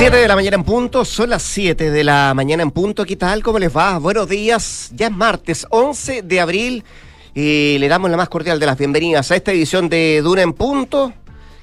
7 de la mañana en punto, son las 7 de la mañana en punto. ¿Qué tal? ¿Cómo les va? Buenos días. Ya es martes 11 de abril y le damos la más cordial de las bienvenidas a esta edición de Duna en punto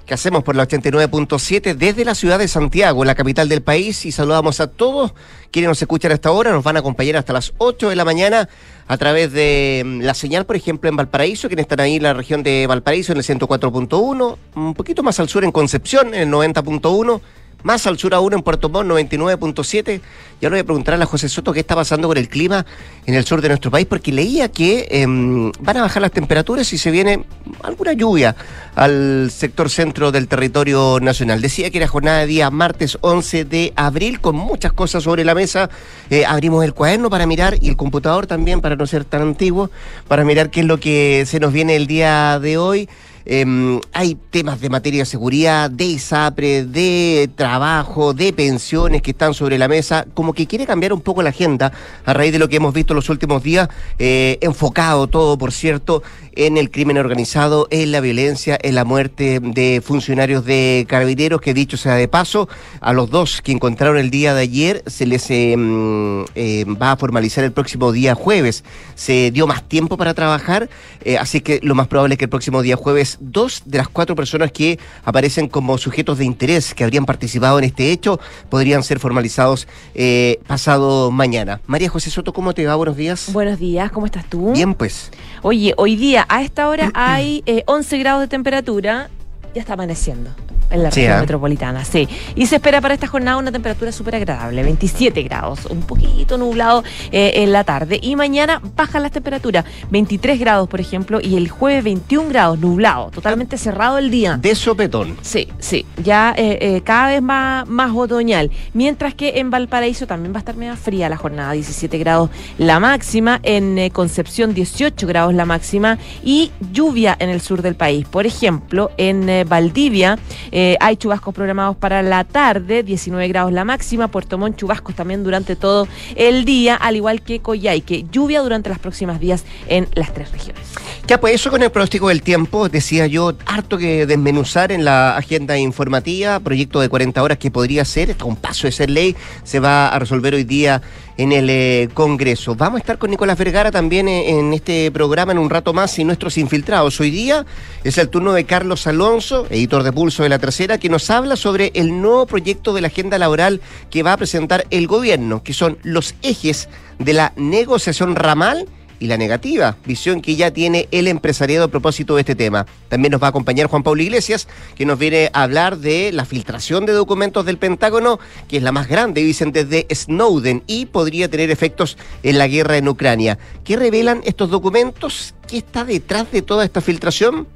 que hacemos por la 89.7 desde la ciudad de Santiago, la capital del país, y saludamos a todos quienes nos escuchan hasta ahora, nos van a acompañar hasta las 8 de la mañana a través de mm, la señal, por ejemplo, en Valparaíso, quienes están ahí en la región de Valparaíso en el 104.1, un poquito más al sur en Concepción, en el 90.1 más al sur aún en Puerto Montt, 99.7. Ya le voy a preguntar a la José Soto qué está pasando con el clima en el sur de nuestro país, porque leía que em, van a bajar las temperaturas y se viene alguna lluvia al sector centro del territorio nacional. Decía que era jornada de día martes 11 de abril, con muchas cosas sobre la mesa. Eh, abrimos el cuaderno para mirar y el computador también, para no ser tan antiguo, para mirar qué es lo que se nos viene el día de hoy. Em, hay temas de materia de seguridad, de ISAPRE, de trabajo, de pensiones que están sobre la mesa, como que quiere cambiar un poco la agenda a raíz de lo que hemos visto los últimos días, eh, enfocado todo, por cierto, en el crimen organizado, en la violencia, en la muerte de funcionarios de carabineros, que dicho sea de paso, a los dos que encontraron el día de ayer se les em, em, va a formalizar el próximo día jueves. Se dio más tiempo para trabajar, eh, así que lo más probable es que el próximo día jueves dos de las cuatro personas que aparecen como sujetos de interés que habrían participado en este hecho podrían ser formalizados eh, pasado mañana. María José Soto, ¿cómo te va? Buenos días. Buenos días, ¿cómo estás tú? Bien, pues. Oye, hoy día a esta hora hay 11 eh, grados de temperatura, ya está amaneciendo en la región ¿eh? metropolitana, sí. Y se espera para esta jornada una temperatura súper agradable, 27 grados, un poquito nublado eh, en la tarde. Y mañana bajan las temperaturas, 23 grados, por ejemplo, y el jueves 21 grados, nublado, totalmente cerrado el día. De sopetón. Sí, sí, ya eh, cada vez más, más otoñal. Mientras que en Valparaíso también va a estar media fría la jornada, 17 grados la máxima, en Concepción 18 grados la máxima y lluvia en el sur del país. Por ejemplo, en Valdivia, eh, hay chubascos programados para la tarde, 19 grados la máxima. Puerto Montt, chubascos también durante todo el día, al igual que Coyhaique. Lluvia durante los próximos días en las tres regiones. Ya, pues eso con el pronóstico del tiempo, decía yo, harto que desmenuzar en la agenda informativa, proyecto de 40 horas que podría ser, está un paso de ser ley, se va a resolver hoy día en el eh, Congreso. Vamos a estar con Nicolás Vergara también eh, en este programa en un rato más y nuestros infiltrados. Hoy día es el turno de Carlos Alonso, editor de Pulso de la Tercera, que nos habla sobre el nuevo proyecto de la agenda laboral que va a presentar el gobierno, que son los ejes de la negociación ramal y la negativa visión que ya tiene el empresariado a propósito de este tema. También nos va a acompañar Juan Pablo Iglesias, que nos viene a hablar de la filtración de documentos del Pentágono, que es la más grande, dicen, desde Snowden y podría tener efectos en la guerra en Ucrania. ¿Qué revelan estos documentos? ¿Qué está detrás de toda esta filtración?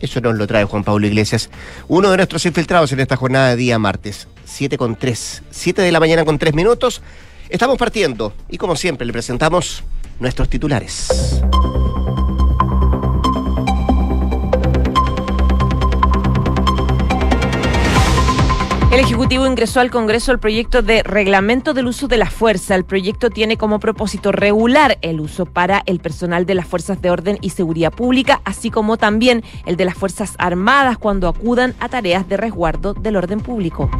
Eso nos lo trae Juan Pablo Iglesias, uno de nuestros infiltrados en esta jornada de día martes, 7 con 3, 7 de la mañana con 3 minutos. Estamos partiendo y como siempre le presentamos nuestros titulares. El Ejecutivo ingresó al Congreso el proyecto de reglamento del uso de la fuerza. El proyecto tiene como propósito regular el uso para el personal de las fuerzas de orden y seguridad pública, así como también el de las Fuerzas Armadas cuando acudan a tareas de resguardo del orden público.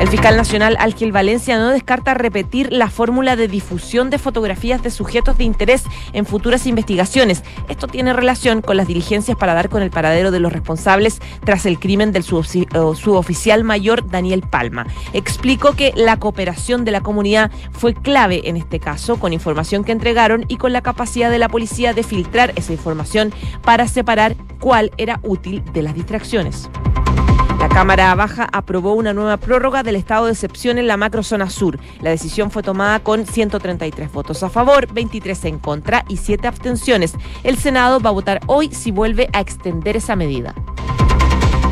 El fiscal nacional Ángel Valencia no descarta repetir la fórmula de difusión de fotografías de sujetos de interés en futuras investigaciones. Esto tiene relación con las diligencias para dar con el paradero de los responsables tras el crimen del suboficial mayor Daniel Palma. Explicó que la cooperación de la comunidad fue clave en este caso, con información que entregaron y con la capacidad de la policía de filtrar esa información para separar cuál era útil de las distracciones. Cámara Baja aprobó una nueva prórroga del estado de excepción en la macrozona sur. La decisión fue tomada con 133 votos a favor, 23 en contra y 7 abstenciones. El Senado va a votar hoy si vuelve a extender esa medida.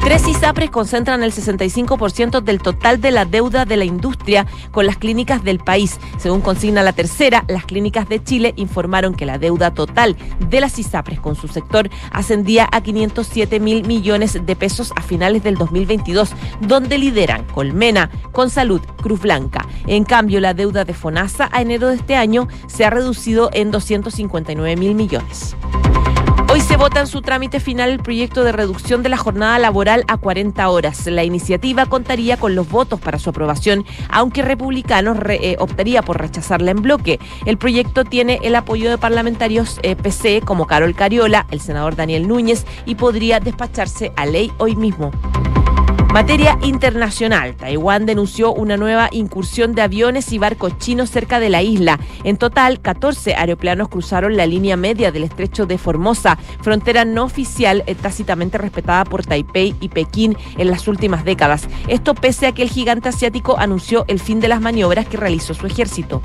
Tres ISAPRES concentran el 65% del total de la deuda de la industria con las clínicas del país. Según consigna la tercera, las clínicas de Chile informaron que la deuda total de las ISAPRES con su sector ascendía a 507 mil millones de pesos a finales del 2022, donde lideran Colmena, Consalud, Cruz Blanca. En cambio, la deuda de FONASA a enero de este año se ha reducido en 259 mil millones. Hoy se vota en su trámite final el proyecto de reducción de la jornada laboral a 40 horas. La iniciativa contaría con los votos para su aprobación, aunque Republicanos eh, optaría por rechazarla en bloque. El proyecto tiene el apoyo de parlamentarios eh, PC como Carol Cariola, el senador Daniel Núñez y podría despacharse a ley hoy mismo. Materia internacional. Taiwán denunció una nueva incursión de aviones y barcos chinos cerca de la isla. En total, 14 aeroplanos cruzaron la línea media del estrecho de Formosa, frontera no oficial eh, tácitamente respetada por Taipei y Pekín en las últimas décadas. Esto pese a que el gigante asiático anunció el fin de las maniobras que realizó su ejército.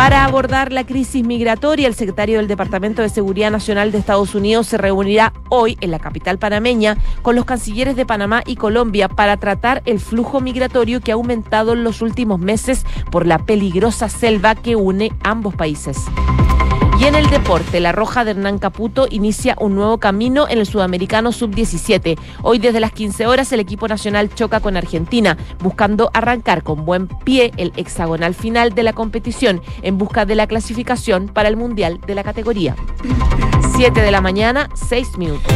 Para abordar la crisis migratoria, el secretario del Departamento de Seguridad Nacional de Estados Unidos se reunirá hoy en la capital panameña con los cancilleres de Panamá y Colombia para tratar el flujo migratorio que ha aumentado en los últimos meses por la peligrosa selva que une ambos países. Y en el deporte, la Roja de Hernán Caputo inicia un nuevo camino en el Sudamericano Sub-17. Hoy desde las 15 horas el equipo nacional choca con Argentina, buscando arrancar con buen pie el hexagonal final de la competición en busca de la clasificación para el Mundial de la categoría. 7 de la mañana, 6 minutos.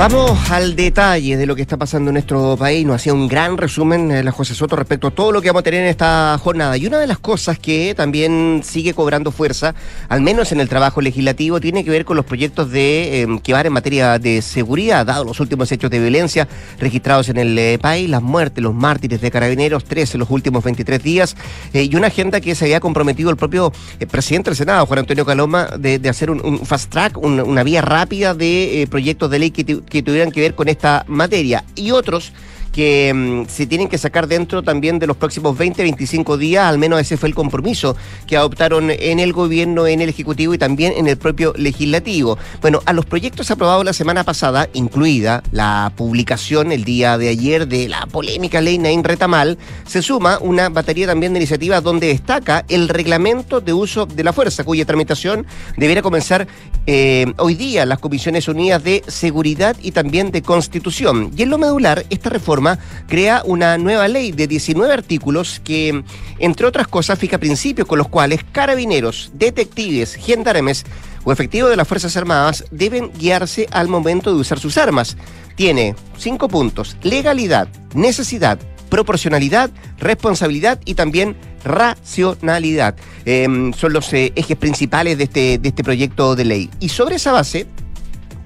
Vamos al detalle de lo que está pasando en nuestro país. Nos hacía un gran resumen eh, la José Soto respecto a todo lo que vamos a tener en esta jornada. Y una de las cosas que también sigue cobrando fuerza, al menos en el trabajo legislativo, tiene que ver con los proyectos de em, que van en materia de seguridad, dado los últimos hechos de violencia registrados en el eh, país, las muertes, los mártires de carabineros, tres en los últimos 23 días, eh, y una agenda que se había comprometido el propio presidente del Senado, Juan Antonio Caloma, de, hacer un, fast track, una vía rápida de proyectos de ley que que tuvieran que ver con esta materia. Y otros que mm, se tienen que sacar dentro también de los próximos 20, 25 días, al menos ese fue el compromiso que adoptaron en el gobierno, en el Ejecutivo y también en el propio Legislativo. Bueno, a los proyectos aprobados la semana pasada, incluida la publicación el día de ayer de la polémica ley Nain Retamal, se suma una batería también de iniciativas donde destaca el reglamento de uso de la fuerza, cuya tramitación debiera comenzar eh, hoy día las Comisiones Unidas de Seguridad y también de Constitución. Y en lo medular, esta reforma crea una nueva ley de 19 artículos que, entre otras cosas, fija principios con los cuales carabineros, detectives, gendarmes o efectivos de las Fuerzas Armadas deben guiarse al momento de usar sus armas. Tiene cinco puntos, legalidad, necesidad, proporcionalidad, responsabilidad y también racionalidad. Em, son los eh, ejes principales de este, de este proyecto de ley. Y sobre esa base,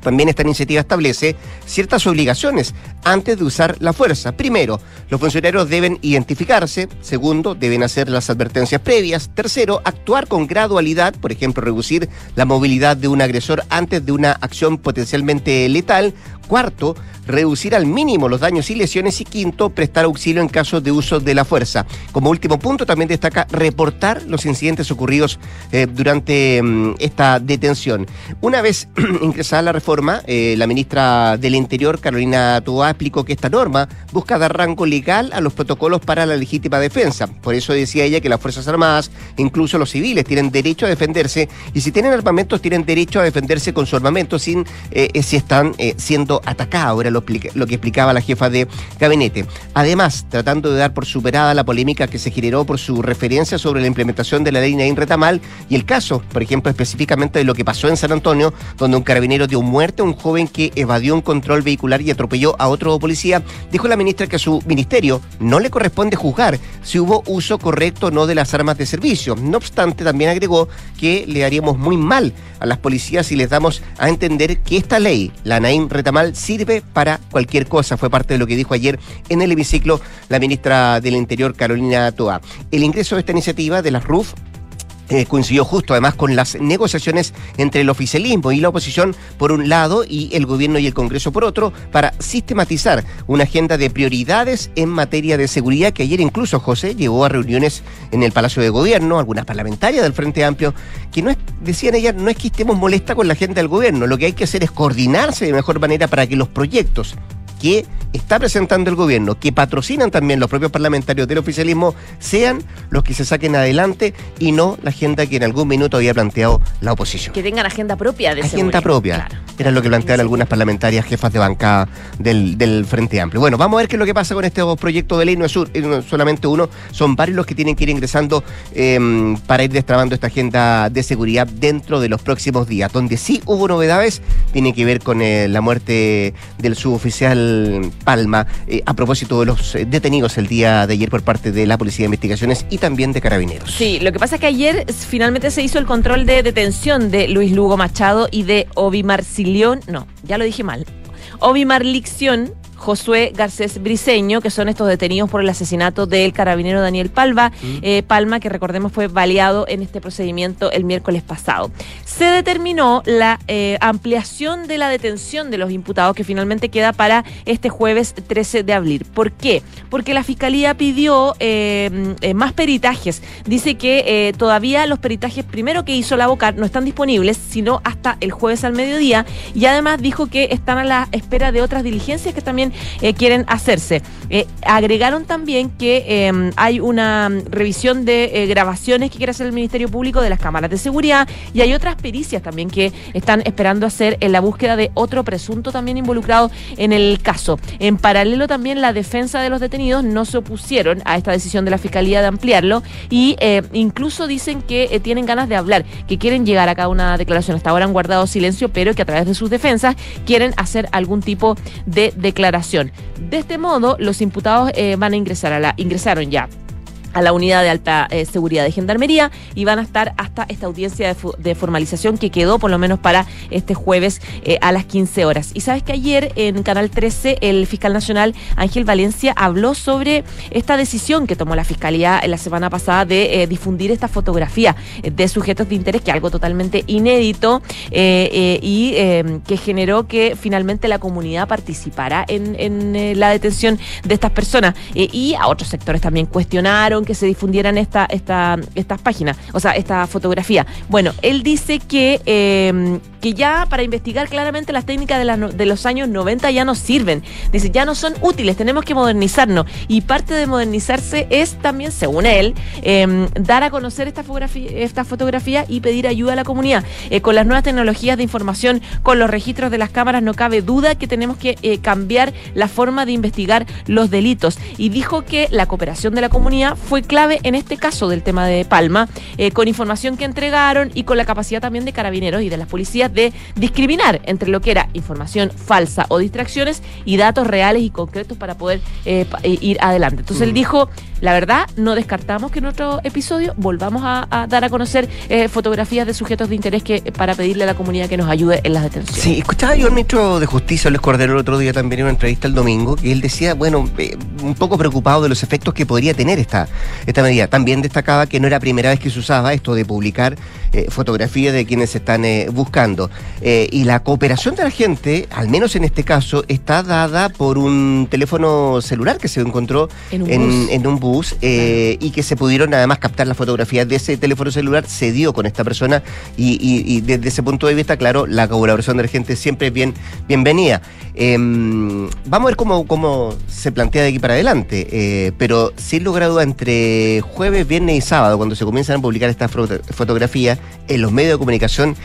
también esta iniciativa establece ciertas obligaciones antes de usar la fuerza. Primero, los funcionarios deben identificarse. Segundo, deben hacer las advertencias previas. Tercero, actuar con gradualidad, por ejemplo, reducir la movilidad de un agresor antes de una acción potencialmente letal. Cuarto, reducir al mínimo los daños y lesiones. Y quinto, prestar auxilio en caso de uso de la fuerza. Como último punto, también destaca reportar los incidentes ocurridos eh, durante mm, esta detención. Una vez ingresada la reforma, eh, la ministra del Interior, Carolina Toá, explicó que esta norma busca dar rango legal a los protocolos para la legítima defensa. Por eso decía ella que las Fuerzas Armadas, incluso los civiles, tienen derecho a defenderse y si tienen armamentos, tienen derecho a defenderse con su armamento sin eh, si están siendo atacados. Ahora lo, que explicaba la jefa de gabinete. Además, tratando de dar por superada la polémica que se generó por su referencia sobre la implementación de la ley Nain Retamal y el caso, por ejemplo, específicamente de lo que pasó en San Antonio, donde un carabinero dio muerte a un joven que evadió un control vehicular y atropelló a otro policía, dijo la ministra que a su ministerio no le corresponde juzgar si hubo uso correcto o no de las armas de servicio. No obstante, también agregó que le haríamos muy mal a las policías si les damos a entender que esta ley, la Nain Retamal, sirve para cualquier cosa. Fue parte de lo que dijo ayer en el hemiciclo la ministra del Interior, Carolina Toa. El ingreso de esta iniciativa de las RUF eh, coincidió justo además con las negociaciones entre el oficialismo y la oposición por un lado y el gobierno y el Congreso por otro para sistematizar una agenda de prioridades en materia de seguridad que ayer incluso José llevó a reuniones en el Palacio de Gobierno, algunas parlamentarias del Frente Amplio, que no es, decían ellas, no es que estemos molesta con la agenda del gobierno, lo que hay que hacer es coordinarse de mejor manera para que los proyectos que está presentando el gobierno, que patrocinan también los propios parlamentarios del oficialismo, sean los que se saquen adelante y no la agenda que en algún minuto había planteado la oposición. Que tengan agenda propia de Agenda propia. Era lo que planteaban algunas parlamentarias, jefas de bancada del, del, Frente Amplio. Bueno, vamos a ver qué es lo que pasa con este proyecto de ley. No es, solamente uno, son varios los que tienen que ir ingresando em, para ir destrabando esta agenda de seguridad dentro de los próximos días. Donde sí hubo novedades, tiene que ver con eh, la muerte del suboficial Palma, eh, a propósito de los eh, detenidos el día de ayer por parte de la Policía de Investigaciones y también de Carabineros. Sí, lo que pasa es que ayer finalmente se hizo el control de detención de Luis Lugo Machado y de Obi Marcilión, no, ya lo dije mal, Obi Marlicción Josué Garcés Briseño, que son estos detenidos por el asesinato del carabinero Daniel Palma, mm. eh, Palma, que recordemos fue baleado en este procedimiento el miércoles pasado. Se determinó la eh, ampliación de la detención de los imputados que finalmente queda para este jueves 13 de abril. ¿Por qué? Porque la Fiscalía pidió eh, más peritajes. Dice que todavía los peritajes primero que hizo la boca no están disponibles, sino hasta el jueves al mediodía, y además dijo que están a la espera de otras diligencias que también eh, quieren hacerse. Eh, agregaron también que em, hay una revisión de eh, grabaciones que quiere hacer el Ministerio Público de las cámaras de seguridad y hay otras pericias también que están esperando hacer en la búsqueda de otro presunto también involucrado en el caso. En paralelo también la defensa de los detenidos no se opusieron a esta decisión de la Fiscalía de ampliarlo y incluso dicen que tienen ganas de hablar, que quieren llegar a cada una declaración. Hasta ahora han guardado silencio, pero que a través de sus defensas quieren hacer algún tipo de declaración de este modo, los imputados eh, van a ingresar a la, ingresaron ya a la unidad de alta eh, seguridad de Gendarmería y van a estar hasta esta audiencia de, formalización que quedó por lo menos para este jueves eh, a las 15 horas. Y sabes que ayer en Canal 13 el fiscal nacional Ángel Valencia habló sobre esta decisión que tomó la Fiscalía la semana pasada de eh, difundir esta fotografía de sujetos de interés, que es algo totalmente inédito y que generó que finalmente la comunidad participara en la detención de estas personas. y a otros sectores también cuestionaron que se difundieran esta, esta, estas páginas, o sea, esta fotografía. Bueno, él dice que, em, que ya para investigar claramente las técnicas de, de los años 90 ya no sirven. Dice, ya no son útiles, tenemos que modernizarnos. Y parte de modernizarse es también, según él, em, dar a conocer esta fotografía, esta fotografía y pedir ayuda a la comunidad. Eh, con las nuevas tecnologías de información, con los registros de las cámaras, no cabe duda que tenemos que eh, cambiar la forma de investigar los delitos. Y dijo que la cooperación de la comunidad fue fue clave en este caso del tema de Palma, eh, con información que entregaron y con la capacidad también de carabineros y de las policías de discriminar entre lo que era información falsa o distracciones y datos reales y concretos para poder eh, eh, ir adelante. Entonces él mm. dijo, la verdad, no descartamos que en otro episodio volvamos a, dar a conocer fotografías de sujetos de interés que para pedirle a la comunidad que nos ayude en las detenciones. Sí, escuchaba yo al ministro de Justicia, Luis Cordero, el otro día también en una entrevista el domingo, que él decía, bueno, un poco preocupado de los efectos que podría tener esta, esta medida. También destacaba que no era primera vez que se usaba esto de publicar eh, fotografías de quienes se están eh, buscando. Eh, y la cooperación de la gente, al menos en este caso, está dada por un teléfono celular que se encontró en un bus, y que se pudieron además captar las fotografías de ese teléfono celular, se dio con esta persona y, desde ese punto de vista, claro, la colaboración de la gente siempre es bien, bienvenida. Em, vamos a ver cómo, cómo se plantea de aquí para adelante, pero sin lugar a duda entre jueves, viernes y sábado, cuando se comienzan a publicar estas fotografías en los medios de comunicación,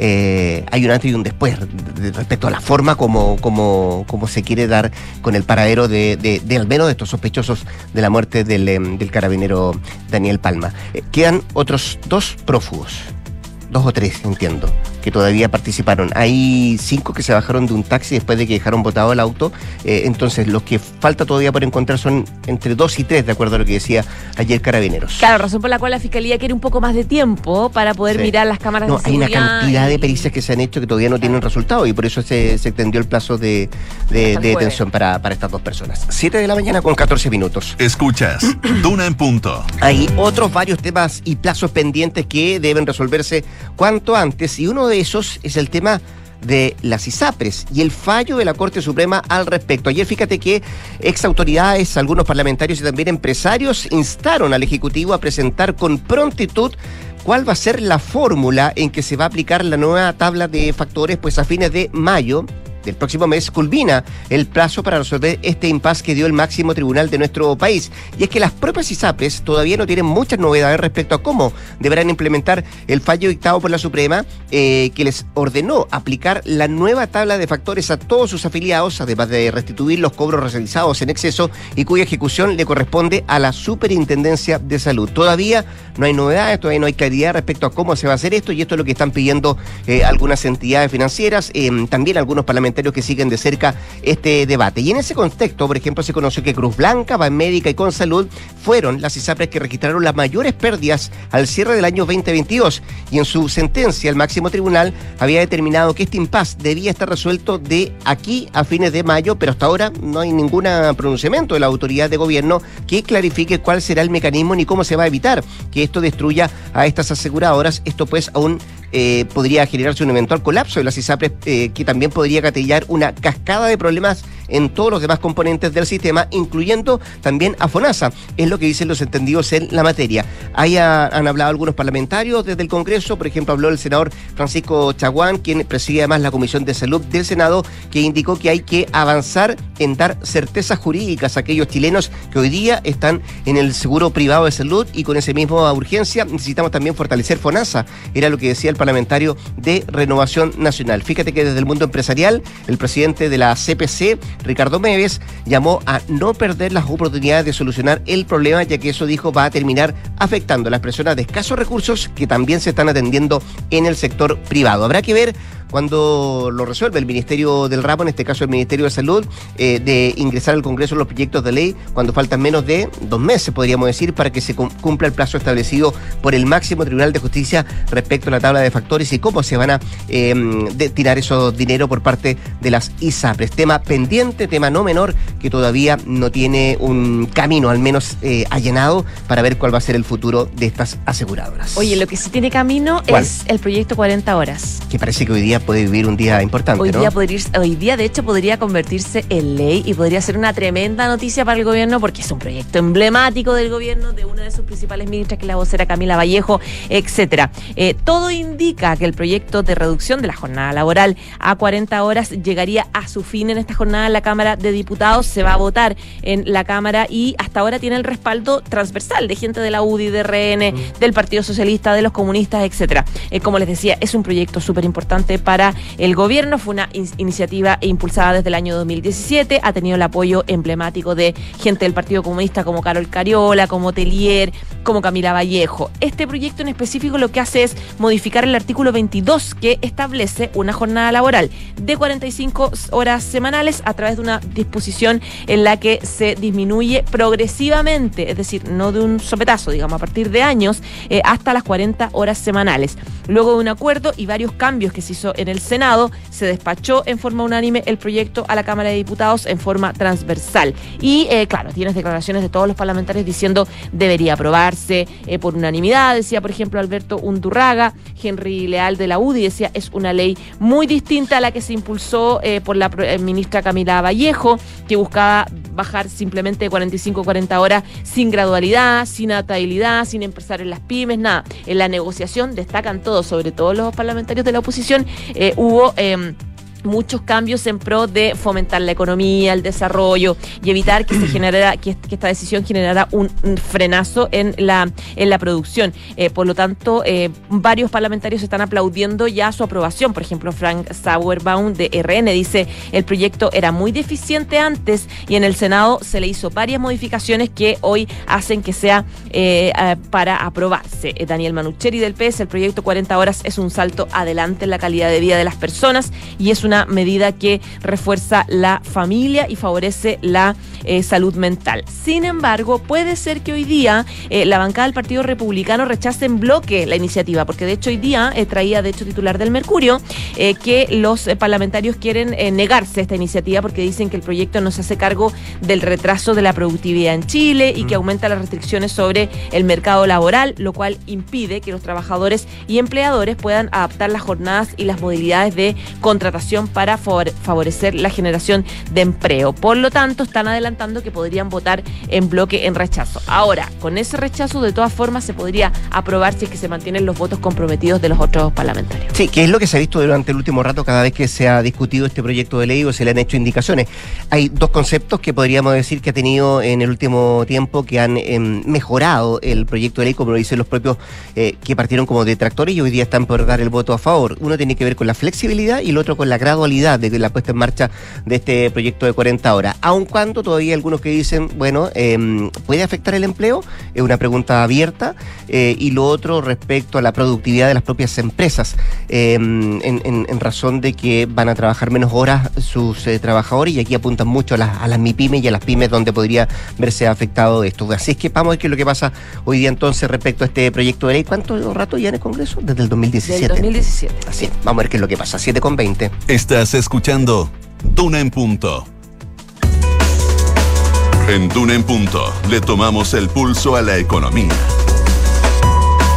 eh, hay un antes y un después respecto a la forma como, como, como se quiere dar con el paradero de, al menos de estos sospechosos de la muerte del, em, carabinero Daniel Palma. Eh, quedan otros dos prófugos, dos o tres, entiendo que todavía participaron. Hay cinco que se bajaron de un taxi después de que dejaron botado el auto. Eh, entonces, los que falta todavía por encontrar son entre dos y tres, de acuerdo a lo que decía ayer Carabineros. Claro, razón por la cual la Fiscalía quiere un poco más de tiempo para poder mirar las cámaras no, Hay una cantidad de pericias que se han hecho que todavía no tienen resultado y por eso se, extendió el plazo de, detención para, para estas dos personas. Siete de la mañana con 14 minutos. Escuchas, Duna en punto. Hay otros varios temas y plazos pendientes que deben resolverse cuanto antes y uno de esos es el tema de las ISAPRES y el fallo de la Corte Suprema al respecto. Ayer fíjate que ex autoridades, algunos parlamentarios y también empresarios instaron al Ejecutivo a presentar con prontitud cuál va a ser la fórmula en que se va a aplicar la nueva tabla de factores, pues a fines de mayo el próximo mes culmina el plazo para resolver este impasse que dio el máximo tribunal de nuestro país. Y es que las propias ISAPRES todavía no tienen muchas novedades respecto a cómo deberán implementar el fallo dictado por la Suprema eh, que les ordenó aplicar la nueva tabla de factores a todos sus afiliados, además de restituir los cobros realizados en exceso y cuya ejecución le corresponde a la Superintendencia de Salud. Todavía no hay novedades, todavía no hay claridad respecto a cómo se va a hacer esto y esto es lo que están pidiendo eh, algunas entidades financieras, eh, también algunos parlamentarios que siguen de cerca este debate. Y en ese contexto, por ejemplo, se conoció que Cruz Blanca, Banmédica y Consalud fueron las ISAPRES que registraron las mayores pérdidas al cierre del año 2022 y en su sentencia el máximo tribunal había determinado que este impasse debía estar resuelto de aquí a fines de mayo, pero hasta ahora no hay ningún pronunciamiento de la autoridad de gobierno que clarifique cuál será el mecanismo ni cómo se va a evitar que esto destruya a estas aseguradoras. Esto pues aún eh, podría generarse un eventual colapso de las ISAPRES eh, que también podría catillar una cascada de problemas en todos los demás componentes del sistema, incluyendo también a FONASA, es lo que dicen los entendidos en la materia. Ahí han hablado algunos parlamentarios desde el Congreso, por ejemplo, habló el senador Francisco Chaguán, quien preside además la Comisión de Salud del Senado, que indicó que hay que avanzar en dar certezas jurídicas a aquellos chilenos que hoy día están en el seguro privado de salud y con esa misma urgencia necesitamos también fortalecer FONASA, era lo que decía el parlamentario de Renovación Nacional. Fíjate que desde el mundo empresarial, el presidente de la CPC, Ricardo Meves, llamó a no perder las oportunidades de solucionar el problema, ya que eso dijo va a terminar afectando a las personas de escasos recursos que también se están atendiendo en el sector privado. Habrá que ver cuando lo resuelve el Ministerio del Ramo, en este caso el Ministerio de Salud, eh, de ingresar al Congreso los proyectos de ley cuando faltan menos de dos meses, podríamos decir, para que se cumpla el plazo establecido por el máximo Tribunal de Justicia respecto a la tabla de factores y cómo se van a eh, tirar esos dinero por parte de las ISAPRES. Tema pendiente, tema no menor, que todavía no tiene un camino al menos eh, allanado para ver cuál va a ser el futuro de estas aseguradoras. Oye, lo que sí tiene camino es el proyecto 40 horas. Que parece que hoy día puede vivir un día importante. Hoy, ¿no? día podría, hoy día, de hecho, podría convertirse en ley y podría ser una tremenda noticia para el gobierno porque es un proyecto emblemático del gobierno, de una de sus principales ministras, que es la vocera Camila Vallejo, etcétera. Eh, todo indica que el proyecto de reducción de la jornada laboral a 40 horas llegaría a su fin en esta jornada en la Cámara de Diputados. Se va a votar en la Cámara y hasta ahora tiene el respaldo transversal de gente de la UDI, de RN, del Partido Socialista, de los comunistas, etcétera. Eh, como les decía, es un proyecto súper importante para el gobierno. Fue una iniciativa impulsada desde el año 2017. Ha tenido el apoyo emblemático de gente del Partido Comunista como Carol Cariola, como Telier, como Camila Vallejo. Este proyecto en específico lo que hace es modificar el artículo 22 que establece una jornada laboral de 45 horas semanales a través de una disposición en la que se disminuye progresivamente, es decir, no de un sopetazo, digamos, a partir de años, eh, hasta las 40 horas semanales. Luego de un acuerdo y varios cambios que se hizo en el Senado, se despachó en forma unánime el proyecto a la Cámara de Diputados en forma transversal. Y eh, claro, tienes declaraciones de todos los parlamentarios diciendo debería aprobarse eh, por unanimidad, decía por ejemplo Alberto Undurraga, Henry Leal de la UDI decía es una ley muy distinta a la que se impulsó eh, por la ministra Camila Vallejo, que buscaba bajar simplemente de 45 a 40 horas sin gradualidad, sin atabilidad, sin empezar en las pymes, nada. En la negociación destacan todos, sobre todo los parlamentarios de la oposición, eh, hubo... Eh, muchos cambios en pro de fomentar la economía, el desarrollo y evitar que se generara, que, esta decisión generara un, frenazo en la, en la producción. Eh, por lo tanto, eh, varios parlamentarios están aplaudiendo ya su aprobación. Por ejemplo, Frank Sauerbaum de RN dice el proyecto era muy deficiente antes y en el Senado se le hizo varias modificaciones que hoy hacen que sea eh, para aprobarse. Daniel Manucheri del PS, el proyecto 40 horas es un salto adelante en la calidad de vida de las personas y es una medida que refuerza la familia y favorece la eh, salud mental. Sin embargo, puede ser que hoy día eh, la bancada del Partido Republicano rechace en bloque la iniciativa, porque de hecho hoy día eh, traía, de hecho, titular del Mercurio, que los parlamentarios quieren negarse a esta iniciativa porque dicen que el proyecto no se hace cargo del retraso de la productividad en Chile y que aumenta las restricciones sobre el mercado laboral, lo cual impide que los trabajadores y empleadores puedan adaptar las jornadas y las modalidades de contratación para favorecer la generación de empleo. Por lo tanto, están adelantando que podrían votar en bloque en rechazo. Ahora, con ese rechazo, de todas formas, se podría aprobar si es que se mantienen los votos comprometidos de los otros parlamentarios. Sí, que es lo que se ha visto durante el último rato cada vez que se ha discutido este proyecto de ley o se le han hecho indicaciones. Hay dos conceptos que podríamos decir que ha tenido en el último tiempo que han em, mejorado el proyecto de ley, como lo dicen los propios eh, que partieron como detractores y hoy día están por dar el voto a favor. Uno tiene que ver con la flexibilidad y el otro con la gradualidad de la puesta en marcha de este proyecto de 40 horas. Aun cuando todavía hay algunos que dicen, bueno, em, ¿puede afectar el empleo? Es una pregunta abierta. Eh, y lo otro respecto a la productividad de las propias empresas, em, en, razón de que van a trabajar menos horas sus eh, trabajadores y aquí apuntan mucho a las, a las MIPYMES y a las pymes donde podría verse afectado esto. Así es que vamos a ver qué es lo que pasa hoy día entonces respecto a este proyecto de ley. ¿Cuánto rato ya en el Congreso? Desde el 2017. Desde 2017. Así, vamos a ver qué es lo que pasa. 7 con 20. Estás escuchando Duna en Punto. En Duna en Punto le tomamos el pulso a la economía.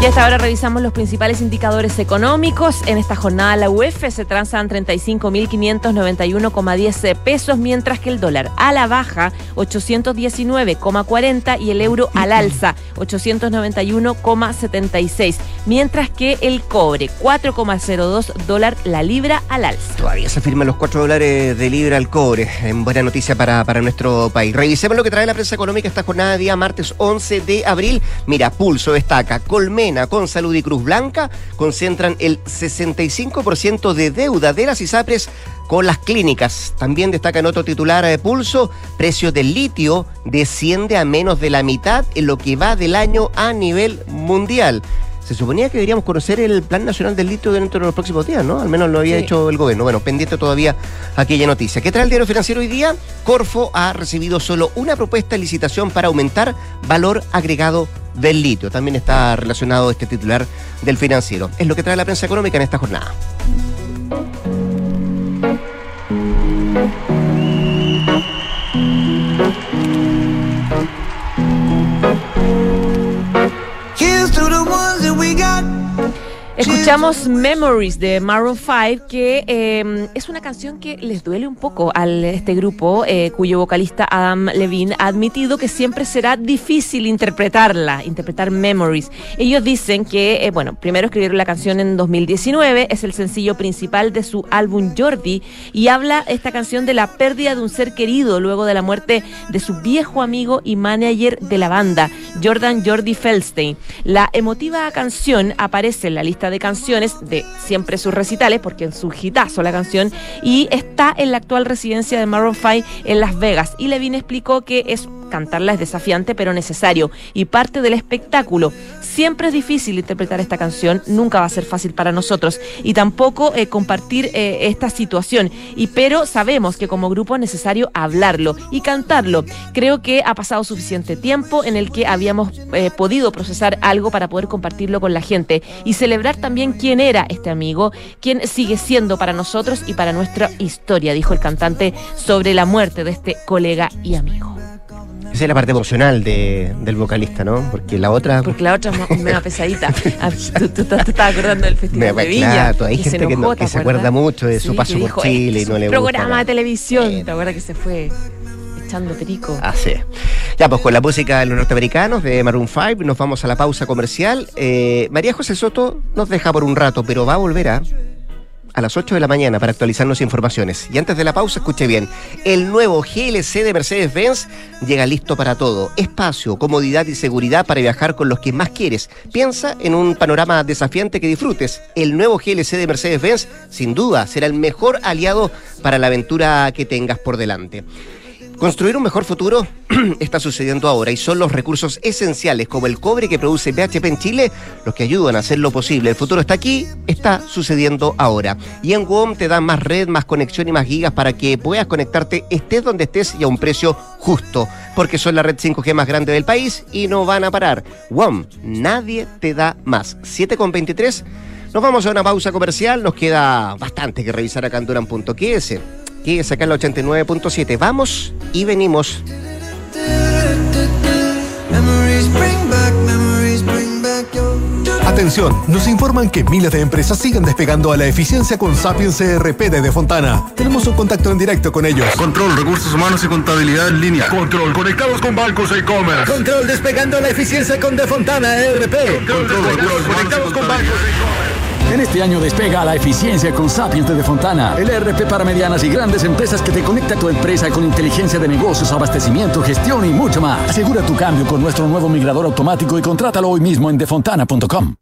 Y hasta ahora revisamos los principales indicadores económicos. En esta jornada la UEF se transan 35.591,10 pesos, mientras que el dólar a la baja 819,40 y el euro al alza 891,76, mientras que el cobre 4,02 dólar la libra al alza. Todavía se firman los 4 dólares de libra al cobre. En buena noticia para, para nuestro país. Revisemos lo que trae la prensa económica esta jornada día martes 11 de abril. Mira, Pulso destaca, Con Salud y Cruz Blanca concentran el 65% de deuda de las ISAPRES con las clínicas. También destaca en otro titular de Pulso, precios del litio desciende a menos de la mitad en lo que va del año a nivel mundial. Se suponía que deberíamos conocer el Plan Nacional del Litio dentro de los próximos días, ¿no? Al menos lo había hecho el gobierno. Bueno, pendiente todavía aquella noticia. ¿Qué trae el diario financiero hoy día? Corfo ha recibido solo una propuesta de licitación para aumentar valor agregado del litio. También está relacionado este titular del financiero. Es lo que trae la prensa económica en esta jornada. Escuchamos Memories de Maroon 5, que em, es una canción que les duele un poco a este grupo, eh, cuyo vocalista Adam Levine ha admitido que siempre será difícil interpretarla, interpretar Memories. Ellos dicen que, eh, bueno, primero escribieron la canción en 2019, es el sencillo principal de su álbum Jordi, y habla esta canción de la pérdida de un ser querido luego de la muerte de su viejo amigo y manager de la banda, Jordan Jordi Feldstein. La emotiva canción aparece en la lista de canciones de siempre sus recitales, porque en su hitazo la canción, y está en la actual residencia de Maroon 5 en Las Vegas. Y Levine explicó que es cantarla es desafiante pero necesario y parte del espectáculo. Siempre es difícil interpretar esta canción, nunca va a ser fácil para nosotros y tampoco eh, compartir eh, esta situación. Y pero sabemos que como grupo es necesario hablarlo y cantarlo. Creo que ha pasado suficiente tiempo en el que habíamos eh, podido procesar algo para poder compartirlo con la gente y celebrar también quién era este amigo, quién sigue siendo para nosotros y para nuestra historia, dijo el cantante sobre la muerte de este colega y amigo. Esa es la parte emocional de, del vocalista, ¿no? Porque la otra. Porque la otra es más pesadita. Ah, tú, te estás acordando del Festival de Viña. Claro, hay gente que, no, que se acuerda mucho de su paso por Chile y no le gusta. programa de televisión. ¿Te acuerdas que se fue echando perico? Ah, sí. Ya, pues con la música de los norteamericanos de Maroon 5 nos vamos a la pausa comercial. Eh, María José Soto nos deja por un rato, pero va a volver a a las 8 de la mañana para actualizarnos informaciones. Y antes de la pausa, escuche bien, el nuevo GLC de Mercedes-Benz llega listo para todo. Espacio, comodidad y seguridad para viajar con los que más quieres. Piensa en un panorama desafiante que disfrutes. El nuevo GLC de Mercedes-Benz, sin duda, será el mejor aliado para la aventura que tengas por delante. Construir un mejor futuro está sucediendo ahora y son los recursos esenciales como el cobre que produce BHP en Chile los que ayudan a hacer lo posible. El futuro está aquí, está sucediendo ahora. Y en WOM te dan más red, más conexión y más gigas para que puedas conectarte estés donde estés y a un precio justo. Porque son la red 5G más grande del país y no van a parar. WOM, nadie te da más. 7,23. Nos vamos a una pausa comercial. Nos queda bastante que revisar acá en Duran.ks. Que sacar la 89.7. Vamos y venimos. Atención, nos informan que miles de empresas siguen despegando a la eficiencia con Sapiens CRP de Fontana. Tenemos un contacto en directo con ellos. Control, recursos humanos y contabilidad en línea. Control, conectados con bancos e e-commerce. Control, despegando a la eficiencia con Defontana ERP. Control, conectados con bancos e en este año despega a la eficiencia con Sapiens de Fontana, el ERP para medianas y grandes empresas que te conecta a tu empresa con inteligencia de negocios, abastecimiento, gestión y mucho más. Asegura tu cambio con nuestro nuevo migrador automático y contrátalo hoy mismo en defontana.com.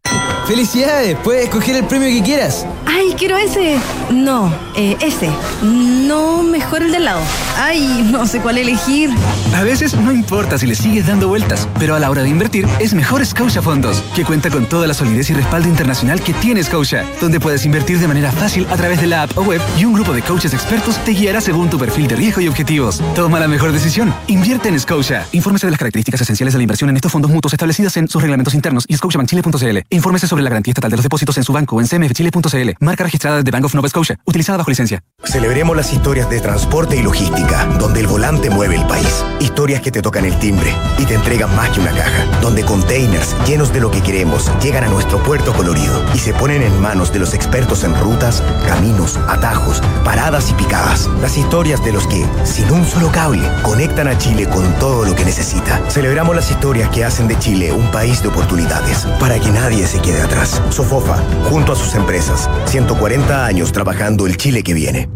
¡Felicidades! Puedes escoger el premio que quieras. ¡Ay, quiero ese! No, eh, ese. No, mejor el del lado. ¡Ay, no sé cuál elegir! A veces no importa si le sigues dando vueltas, pero a la hora de invertir es mejor Scotia Fondos, que cuenta con toda la solidez y respaldo internacional que tiene Scotia, donde puedes invertir de manera fácil a través de la app o web y un grupo de coaches expertos te guiará según tu perfil de riesgo y objetivos. Toma la mejor decisión. Invierte en Scotia. Infórmese de las características esenciales de la inversión en estos fondos mutuos establecidas en sus reglamentos internos y scotiabankchile.cl. Infórmese sobre la garantía estatal de los depósitos en su banco o en cmfchile.cl. Marca registrada de Bank of Nova Scotia, utilizada bajo licencia. Celebremos las historias de transporte y logística, donde el volante mueve el país. Historias que te tocan el timbre y te entregan más que una caja, donde containers llenos de lo que queremos llegan a nuestro puerto colorido y se ponen en manos de los expertos en rutas, caminos, atajos, paradas y picadas. Las historias de los que, sin un solo cable, conectan a Chile con todo lo que necesita. Celebramos las historias que hacen de Chile un país de oportunidades, para que nadie se quede atrás. Sofofa, junto a sus empresas, 140 años trabajando el Chile que viene.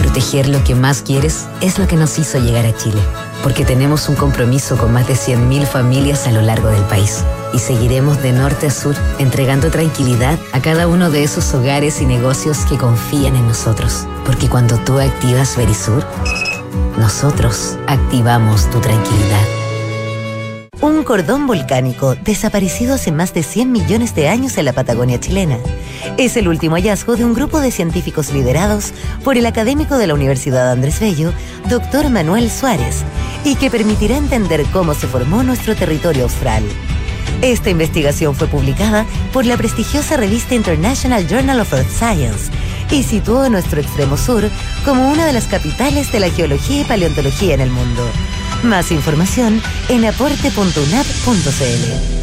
Proteger lo que más quieres es lo que nos hizo llegar a Chile, porque tenemos un compromiso con más de 100.000 familias a lo largo del país y seguiremos de norte a sur entregando tranquilidad a cada uno de esos hogares y negocios que confían en nosotros, porque cuando tú activas Verisur, nosotros activamos tu tranquilidad. Un cordón volcánico desaparecido hace más de 100 millones de años en la Patagonia chilena. Es el último hallazgo de un grupo de científicos liderados por el académico de la Universidad Andrés Bello, doctor Manuel Suárez, y que permitirá entender cómo se formó nuestro territorio austral. Esta investigación fue publicada por la prestigiosa revista International Journal of Earth Science y situó a nuestro extremo sur como una de las capitales de la geología y paleontología en el mundo. Más información en aporte.unap.cl.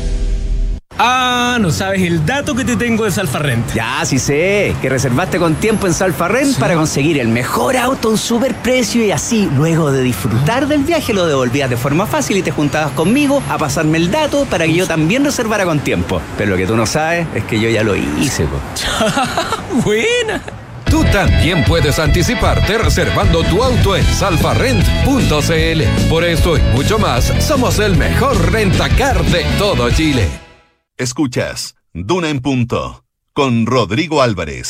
Ah, no sabes el dato que te tengo de Salfarrent. Ya, sí sé, que reservaste con tiempo en Salfarrent para conseguir el mejor auto a un super precio y así, luego de disfrutar del viaje, lo devolvías de forma fácil y te juntabas conmigo a pasarme el dato para que yo también reservara con tiempo. Pero lo que tú no sabes es que yo ya lo hice, po. Buena. Tú también puedes anticiparte reservando tu auto en salfarrent.cl. Por esto y mucho más, somos el mejor rentacar de todo Chile. Escuchas Duna en Punto con Rodrigo Álvarez.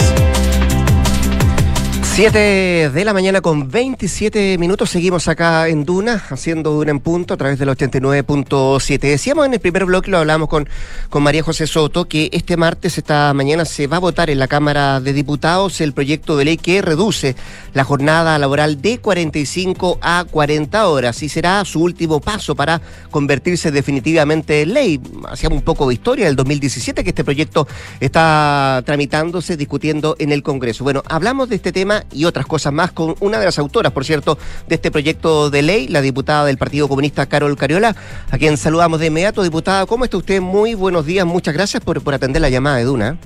7 de la mañana con 27 minutos. Seguimos acá en Duna, haciendo Duna en punto a través del 89.7. Decíamos en el primer bloque, lo hablamos con, con María José Soto, que este martes, esta mañana, se va a votar en la Cámara de Diputados el proyecto de ley que reduce la jornada laboral de 45 a 40 horas y será su último paso para convertirse definitivamente en ley. Hacíamos un poco de historia del 2017 que este proyecto está tramitándose, discutiendo en el Congreso. Bueno, hablamos de este tema y otras cosas más con una de las autoras, por cierto, de este proyecto de ley, la diputada del Partido Comunista Carol Cariola, a quien saludamos de inmediato. Diputada, ¿cómo está usted? Muy buenos días, muchas gracias por, por atender la llamada de Duna.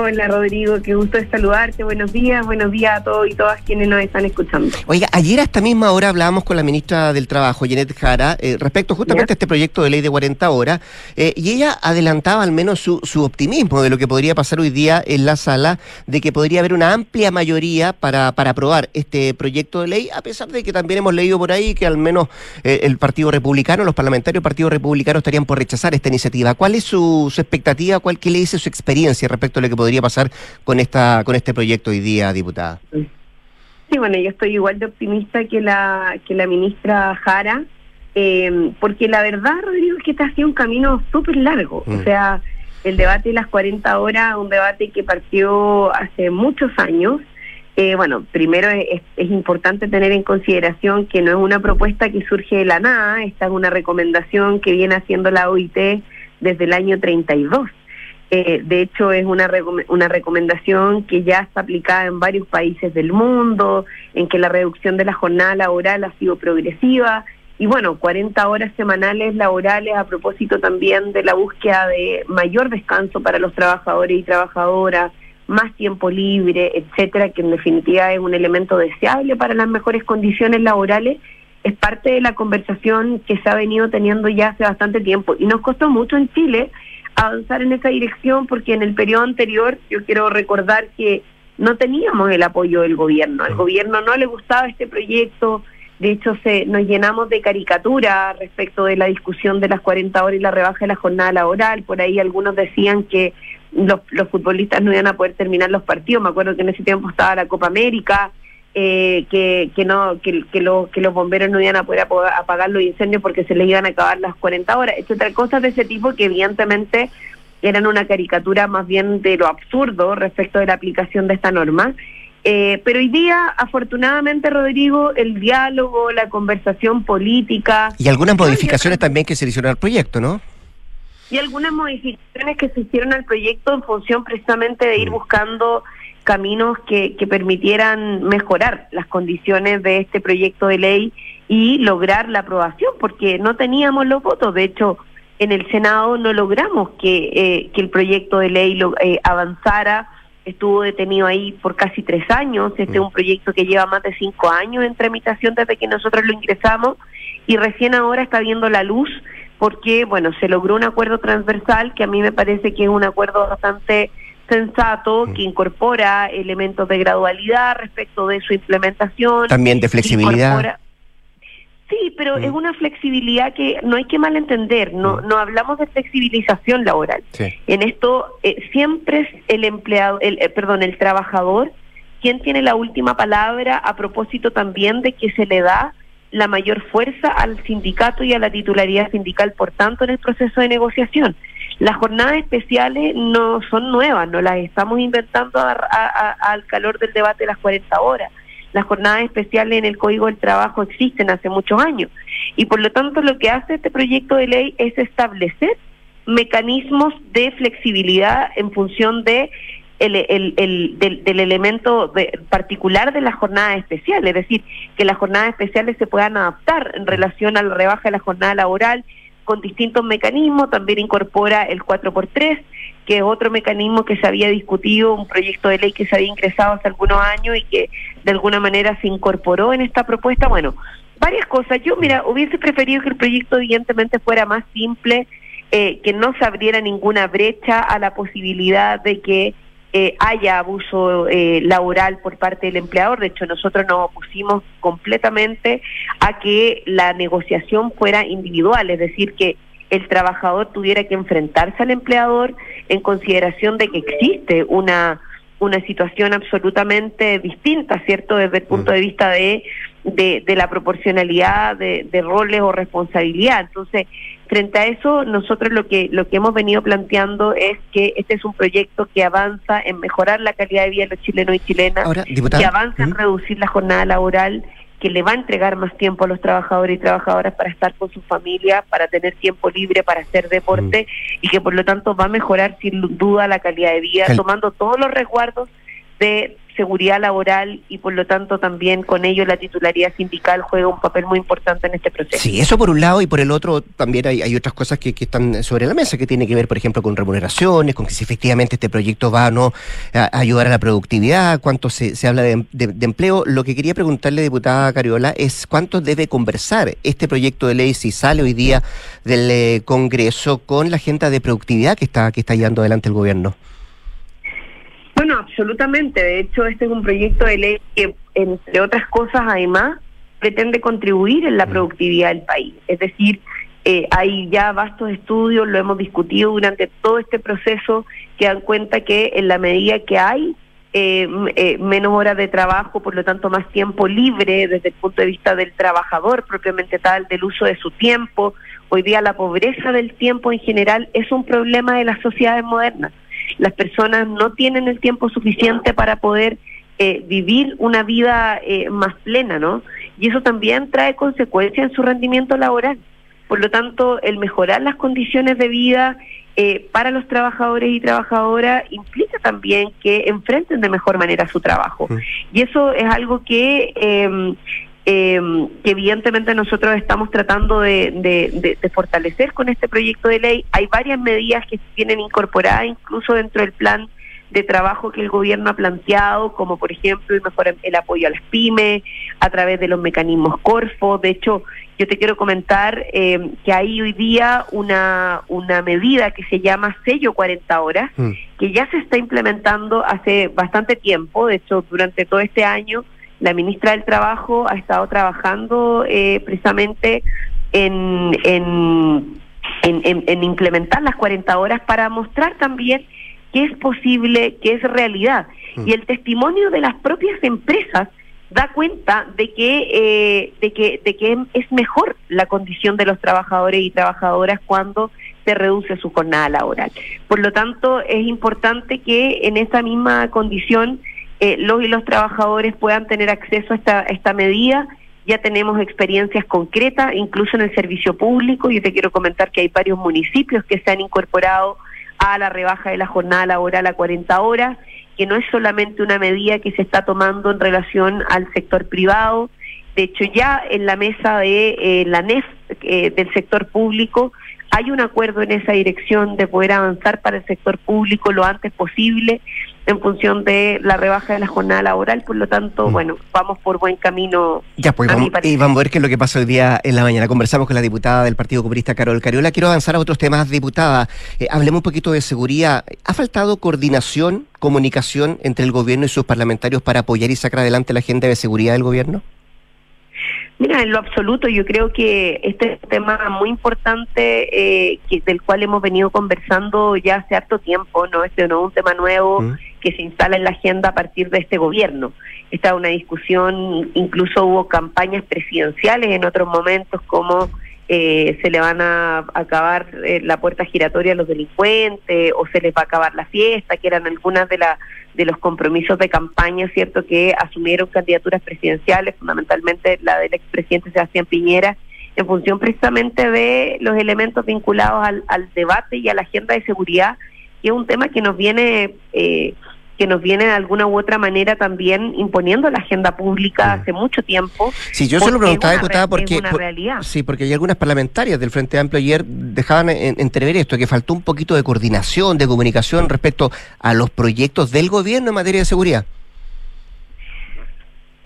Hola Rodrigo, qué gusto de saludarte. Buenos días, buenos días a todos y todas quienes nos están escuchando. Oiga, ayer a esta misma hora hablábamos con la ministra del Trabajo, Janet Jara, eh, respecto justamente a este proyecto de ley de 40 horas, eh, y ella adelantaba al menos su, su, optimismo de lo que podría pasar hoy día en la sala, de que podría haber una amplia mayoría para, para aprobar este proyecto de ley, a pesar de que también hemos leído por ahí que al menos eh, el Partido Republicano, los parlamentarios del Partido Republicano estarían por rechazar esta iniciativa. ¿Cuál es su, su expectativa? ¿Cuál qué le dice su experiencia respecto a lo que podría podría pasar con esta con este proyecto hoy día, diputada. Sí, bueno, yo estoy igual de optimista que la que la ministra Jara, eh, porque la verdad, Rodrigo, es que está haciendo un camino súper largo. O mm. sea, el debate de las 40 horas, un debate que partió hace muchos años. Eh, bueno, primero es, es, importante tener en consideración que no es una propuesta que surge de la nada, esta es una recomendación que viene haciendo la OIT desde el año 32. Eh, de hecho, es una, una recomendación que ya está aplicada en varios países del mundo, en que la reducción de la jornada laboral ha sido progresiva y bueno, 40 horas semanales laborales a propósito también de la búsqueda de mayor descanso para los trabajadores y trabajadoras, más tiempo libre, etcétera, que en definitiva es un elemento deseable para las mejores condiciones laborales, es parte de la conversación que se ha venido teniendo ya hace bastante tiempo. Y nos costó mucho en Chile avanzar en esa dirección porque en el periodo anterior, yo quiero recordar que no teníamos el apoyo del gobierno. Al gobierno no le gustaba este proyecto, de hecho, se, nos llenamos de caricatura respecto de la discusión de las 40 horas y la rebaja de la jornada laboral. Por ahí algunos decían que los, los futbolistas no iban a poder terminar los partidos. Me acuerdo que en ese tiempo estaba la Copa América, eh, que, que, no, que, que, que los bomberos no iban a poder apagar los incendios porque se les iban a acabar las 40 horas, etcétera. Cosas de ese tipo que evidentemente eran una caricatura más bien de lo absurdo respecto de la aplicación de esta norma. Eh, pero hoy día, afortunadamente, Rodrigo, el diálogo, la conversación política... Y algunas modificaciones también que se le hicieron al proyecto, ¿no? Y algunas modificaciones que se hicieron al proyecto en función precisamente de ir mm. buscando caminos que, que permitieran mejorar las condiciones de este proyecto de ley y lograr la aprobación, porque no teníamos los votos. De hecho, en el Senado no logramos que, eh, que el proyecto de ley lo, eh, avanzara estuvo detenido ahí por casi tres años. Este es un mm. proyecto que lleva más de cinco años en tramitación desde que nosotros lo ingresamos y recién ahora está viendo la luz porque, bueno, se logró un acuerdo transversal que a mí me parece que es un acuerdo bastante sensato, que incorpora elementos de gradualidad respecto de su implementación. También de flexibilidad. Sí, pero es una flexibilidad que no hay que malentender, no no hablamos de flexibilización laboral. En esto eh, siempre es el empleado, el, eh, perdón, el trabajador quien tiene la última palabra a propósito también de que se le da la mayor fuerza al sindicato y a la titularidad sindical, por tanto, en el proceso de negociación. Las jornadas especiales no son nuevas, no las estamos inventando al calor del debate de las 40 horas. Las jornadas especiales en el Código del Trabajo existen hace muchos años. Y por lo tanto lo que hace este proyecto de ley es establecer mecanismos de flexibilidad en función de el, del, elemento particular de la jornada especial, es decir, que las jornadas especiales se puedan adaptar en relación a la rebaja de la jornada laboral con distintos mecanismos, también incorpora el 4x3, que es otro mecanismo que se había discutido, un proyecto de ley que se había ingresado hace algunos años y que de alguna manera se incorporó en esta propuesta. Bueno, varias cosas. Yo, mira, hubiese preferido que el proyecto evidentemente fuera más simple, eh, que no se abriera ninguna brecha a la posibilidad de que eh, haya abuso eh, laboral por parte del empleador. De hecho, nosotros nos opusimos completamente a que la negociación fuera individual, es decir, que el trabajador tuviera que enfrentarse al empleador en consideración de que existe una una situación absolutamente distinta, ¿cierto? Desde el punto de vista de, de, la proporcionalidad de, de, roles o responsabilidad. Entonces, frente a eso, nosotros lo que, lo que hemos venido planteando es que este es un proyecto que avanza en mejorar la calidad de vida de los chilenos y chilenas, que avanza en reducir la jornada laboral que le va a entregar más tiempo a los trabajadores y trabajadoras para estar con su familia, para tener tiempo libre para hacer deporte y que por lo tanto va a mejorar sin duda la calidad de vida, tomando todos los resguardos de seguridad laboral y por lo tanto también con ello la titularidad sindical juega un papel muy importante en este proceso. Sí, eso por un lado y por el otro también hay, otras cosas que, que, están sobre la mesa que tiene que ver, por ejemplo, con remuneraciones, con que si efectivamente este proyecto va o no a, ayudar a la productividad, cuánto se, se habla de, de, empleo. Lo que quería preguntarle, diputada Cariola, es cuánto debe conversar este proyecto de ley si sale hoy día del eh, Congreso con la agenda de productividad que está, que está llevando adelante el gobierno. Bueno, absolutamente. De hecho, este es un proyecto de ley que, entre otras cosas, además, pretende contribuir en la mm. productividad del país. Es decir, eh, hay ya vastos estudios, lo hemos discutido durante todo este proceso, que dan cuenta que en la medida que hay eh, eh, menos horas de trabajo, por lo tanto más tiempo libre desde el punto de vista del trabajador propiamente tal, del uso de su tiempo. Hoy día la pobreza del tiempo en general es un problema de las sociedades modernas las personas no tienen el tiempo suficiente para poder eh, vivir una vida eh, más plena, ¿no? Y eso también trae consecuencias en su rendimiento laboral. Por lo tanto, el mejorar las condiciones de vida eh, para los trabajadores y trabajadoras implica también que enfrenten de mejor manera su trabajo. Y eso es algo que em, eh, que evidentemente nosotros estamos tratando de, fortalecer con este proyecto de ley. Hay varias medidas que tienen incorporadas incluso dentro del plan de trabajo que el gobierno ha planteado, como por ejemplo el, mejor, el apoyo a las pymes a través de los mecanismos Corfo. De hecho, yo te quiero comentar eh, que hay hoy día una, una medida que se llama sello 40 horas, mm. que ya se está implementando hace bastante tiempo. De hecho, durante todo este año la ministra del Trabajo ha estado trabajando eh, precisamente en, en, en, implementar las 40 horas para mostrar también que es posible, que es realidad. Mm. Y el testimonio de las propias empresas da cuenta de que, eh, de que, de que es mejor la condición de los trabajadores y trabajadoras cuando se reduce su jornada laboral. Por lo tanto, es importante que en esa misma condición eh, los y los trabajadores puedan tener acceso a esta, esta medida. Ya tenemos experiencias concretas, incluso en el servicio público. Yo te quiero comentar que hay varios municipios que se han incorporado a la rebaja de la jornada laboral a 40 horas, que no es solamente una medida que se está tomando en relación al sector privado. De hecho, ya en la mesa de eh, la NEF eh, del sector público hay un acuerdo en esa dirección de poder avanzar para el sector público lo antes posible en función de la rebaja de la jornada laboral, por lo tanto, mm. bueno, vamos por buen camino. Ya, pues vamos, y vamos a ver qué es lo que pasa hoy día en la mañana. Conversamos con la diputada del Partido Comunista, Carol Cariola. Quiero avanzar a otros temas, diputada. Eh, hablemos un poquito de seguridad. ¿Ha faltado coordinación, comunicación entre el gobierno y sus parlamentarios para apoyar y sacar adelante la agenda de seguridad del gobierno? Mira, en lo absoluto, yo creo que este es un tema muy importante eh, que, del cual hemos venido conversando ya hace harto tiempo, ¿no? Este no es un tema nuevo mm. que se instala en la agenda a partir de este gobierno. Esta es una discusión, incluso hubo campañas presidenciales en otros momentos como eh, se le van a acabar eh, la puerta giratoria a los delincuentes o se les va a acabar la fiesta, que eran algunas de, la, de los compromisos de campaña, ¿cierto?, que asumieron candidaturas presidenciales, fundamentalmente la del expresidente Sebastián Piñera, en función precisamente de los elementos vinculados al, al debate y a la agenda de seguridad, que es un tema que nos viene... Eh, que nos viene de alguna u otra manera también imponiendo la agenda pública hace mucho tiempo. Sí, yo se lo preguntaba, diputada, porque, sí, porque hay algunas parlamentarias del Frente Amplio ayer dejaban entrever esto, que faltó un poquito de coordinación, de comunicación respecto a los proyectos del gobierno en materia de seguridad.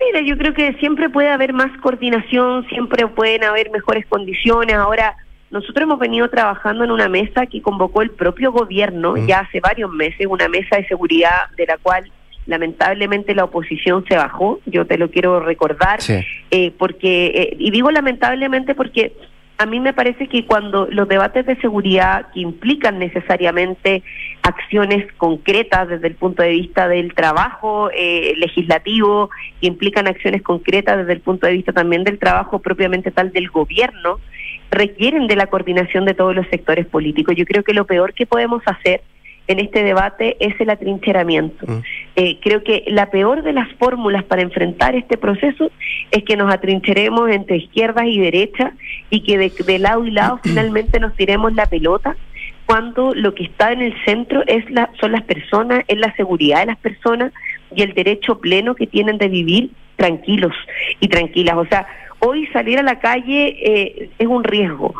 Mira, yo creo que siempre puede haber más coordinación, siempre pueden haber mejores condiciones. Ahora, nosotros hemos venido trabajando en una mesa que convocó el propio gobierno ya hace varios meses, una mesa de seguridad de la cual lamentablemente la oposición se bajó, yo te lo quiero recordar, eh, porque, eh, y digo lamentablemente porque a mí me parece que cuando los debates de seguridad que implican necesariamente acciones concretas desde el punto de vista del trabajo eh, legislativo, que implican acciones concretas desde el punto de vista también del trabajo propiamente tal del gobierno, requieren de la coordinación de todos los sectores políticos. Yo creo que lo peor que podemos hacer en este debate es el atrincheramiento. Mm. Eh, creo que la peor de las fórmulas para enfrentar este proceso es que nos atrincheremos entre izquierdas y derechas y que de, lado y lado finalmente nos tiremos la pelota cuando lo que está en el centro es la, son las personas, es la seguridad de las personas y el derecho pleno que tienen de vivir tranquilos y tranquilas. O sea, hoy salir a la calle eh, es un riesgo.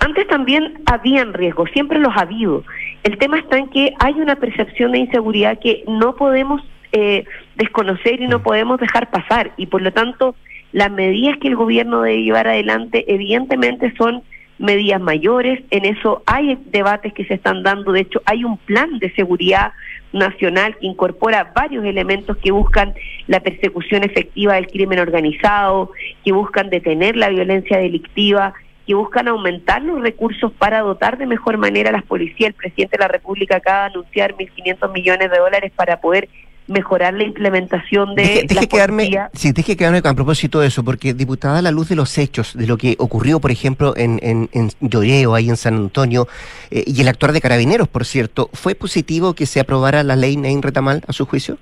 Antes también habían riesgos, siempre los ha habido. El tema está en que hay una percepción de inseguridad que no podemos eh, desconocer y no podemos dejar pasar. Y por lo tanto, las medidas que el gobierno debe llevar adelante evidentemente son medidas mayores, en eso hay debates que se están dando, de hecho hay un plan de seguridad nacional que incorpora varios elementos que buscan la persecución efectiva del crimen organizado, que buscan detener la violencia delictiva, que buscan aumentar los recursos para dotar de mejor manera a las policías. El presidente de la República acaba de anunciar 1.500 millones de dólares para poder mejorar la implementación de deje, deje quedarme, sí, deje quedarme a propósito de eso, porque diputada, a la luz de los hechos, de lo que ocurrió, por ejemplo, en, en, en Lloreo, ahí en San Antonio, eh, y el actuar de Carabineros, por cierto, ¿fue positivo que se aprobara la ley Nain Retamal a su juicio?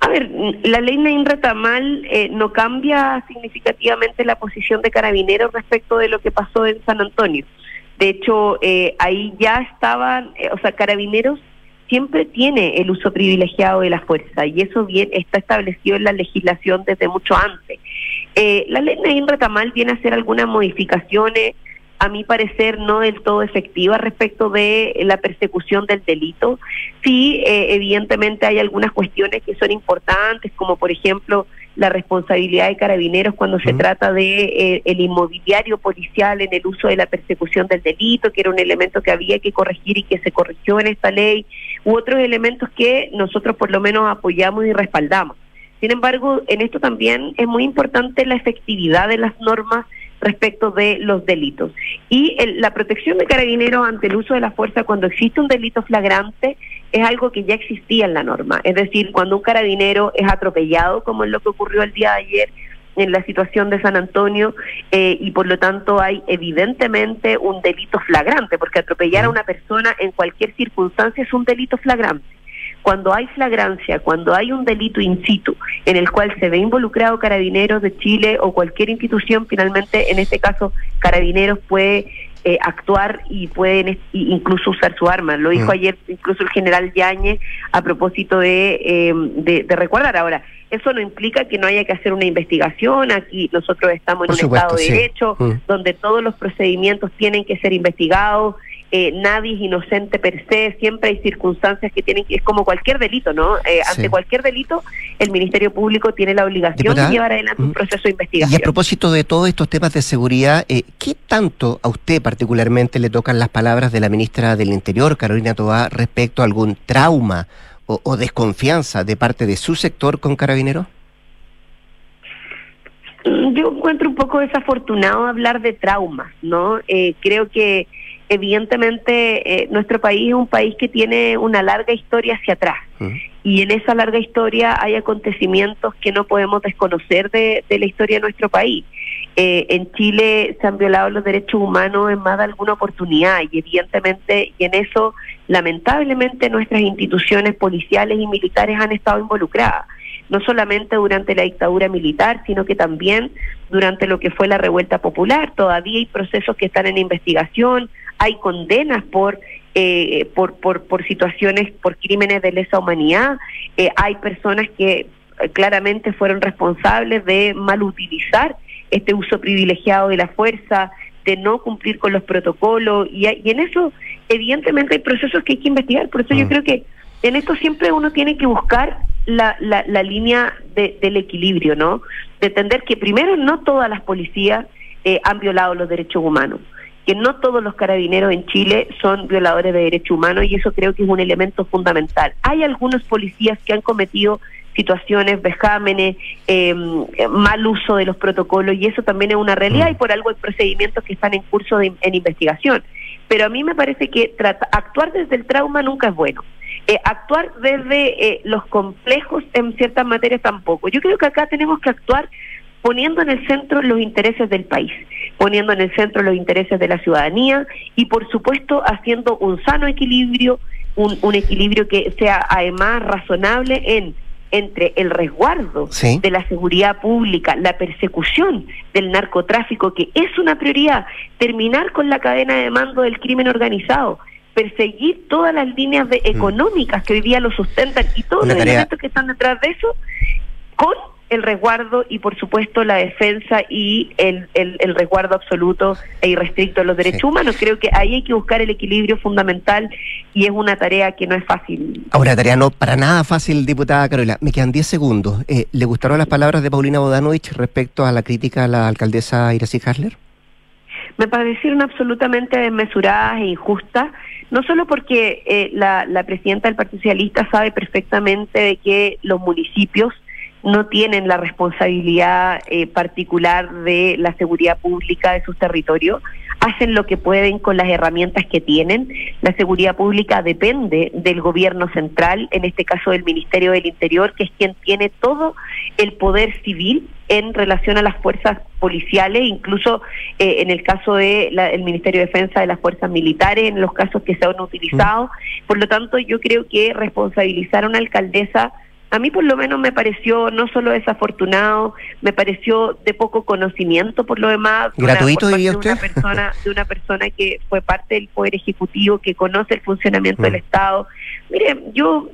A ver, la ley Nain Retamal eh, no cambia significativamente la posición de Carabineros respecto de lo que pasó en San Antonio. De hecho, eh, ahí ya estaban, o sea, Carabineros siempre tiene el uso privilegiado de la fuerza y eso bien está establecido en la legislación desde mucho antes. Eh, la ley Naín Retamal viene a hacer algunas modificaciones a mi parecer, no del todo efectiva respecto de la persecución del delito. Sí, eh, evidentemente hay algunas cuestiones que son importantes, como por ejemplo la responsabilidad de carabineros cuando se trata de eh, el inmobiliario policial en el uso de la persecución del delito, que era un elemento que había que corregir y que se corrigió en esta ley, u otros elementos que nosotros por lo menos apoyamos y respaldamos. Sin embargo, en esto también es muy importante la efectividad de las normas respecto de los delitos. Y la protección de carabineros ante el uso de la fuerza cuando existe un delito flagrante es algo que ya existía en la norma. Es decir, cuando un carabinero es atropellado, como es lo que ocurrió el día de ayer, en la situación de San Antonio eh, y por lo tanto hay evidentemente un delito flagrante, porque atropellar a una persona en cualquier circunstancia es un delito flagrante cuando hay flagrancia, cuando hay un delito in situ en el cual se ve involucrado carabineros de Chile o cualquier institución, finalmente en este caso carabineros puede eh, actuar y pueden incluso usar su arma. Lo dijo mm. ayer incluso el general Yañez a propósito em, de, de, recordar. Ahora, eso no implica que no haya que hacer una investigación. Aquí nosotros estamos en un Estado de Derecho mm. donde todos los procedimientos tienen que ser investigados eh, nadie es inocente per se, siempre hay circunstancias que tienen que, es como cualquier delito, ¿no? Eh, ante cualquier delito, el Ministerio Público tiene la obligación de llevar adelante un mm. proceso de investigación. Y a propósito de todos estos temas de seguridad, eh, ¿qué tanto a usted particularmente le tocan las palabras de la ministra del Interior, Carolina Toá, respecto a algún trauma o, desconfianza de parte de su sector con carabineros? Mm, yo encuentro un poco desafortunado hablar de traumas, ¿no? creo que evidentemente eh, nuestro país es un país que tiene una larga historia hacia atrás y en esa larga historia hay acontecimientos que no podemos desconocer de, la historia de nuestro país. Eh, en Chile se han violado los derechos humanos en más de alguna oportunidad y evidentemente y en eso lamentablemente nuestras instituciones policiales y militares han estado involucradas no solamente durante la dictadura militar, sino que también durante lo que fue la revuelta popular. Todavía hay procesos que están en investigación, hay condenas por eh, por, por, por situaciones, por crímenes de lesa humanidad, eh, hay personas que eh, claramente fueron responsables de mal utilizar este uso privilegiado de la fuerza, de no cumplir con los protocolos, y, y en eso evidentemente hay procesos que hay que investigar, por eso yo mm. creo que en esto siempre uno tiene que buscar la, la, la línea de, del equilibrio, ¿no? De entender que primero no todas las policías han violado los derechos humanos que no todos los carabineros en Chile son violadores de derechos humanos y eso creo que es un elemento fundamental. Hay algunos policías que han cometido situaciones, vejámenes, em, mal uso de los protocolos y eso también es una realidad y por algo hay procedimientos que están en curso de, en investigación. Pero a mí me parece que actuar desde el trauma nunca es bueno. Eh, actuar desde eh, los complejos en ciertas materias tampoco. Yo creo que acá tenemos que actuar poniendo en el centro los intereses del país, poniendo en el centro los intereses de la ciudadanía y por supuesto haciendo un sano equilibrio, un, un equilibrio que sea además razonable en entre el resguardo de la seguridad pública, la persecución del narcotráfico, que es una prioridad, terminar con la cadena de mando del crimen organizado, perseguir todas las líneas de, mm. económicas que hoy día lo sustentan y todos los elementos que están detrás de eso, con el resguardo y por supuesto la defensa y el, el, resguardo absoluto e irrestricto de los derechos humanos. Creo que ahí hay que buscar el equilibrio fundamental y es una tarea que no es fácil. Ahora, tarea no para nada fácil, diputada Carola. Me quedan 10 segundos. Eh, ¿Le gustaron las palabras de Paulina Bodanovich respecto a la crítica a la alcaldesa Iracy Hasler? Me parecieron absolutamente desmesuradas e injustas no solo porque eh, la, la, presidenta del Partido Socialista sabe perfectamente de que los municipios no tienen la responsabilidad eh, particular de la seguridad pública de sus territorios, hacen lo que pueden con las herramientas que tienen. La seguridad pública depende del gobierno central, en este caso del Ministerio del Interior, que es quien tiene todo el poder civil en relación a las fuerzas policiales, incluso eh, en el caso del el Ministerio de Defensa de las fuerzas militares, en los casos que se han utilizado. Mm. Por lo tanto, yo creo que responsabilizar a una alcaldesa a mí por lo menos me pareció no solo desafortunado, me pareció de poco conocimiento por lo demás. ¿Gratuito diría usted? De una, persona, de una persona que fue parte del Poder Ejecutivo, que conoce el funcionamiento del mm. Estado. Mire, yo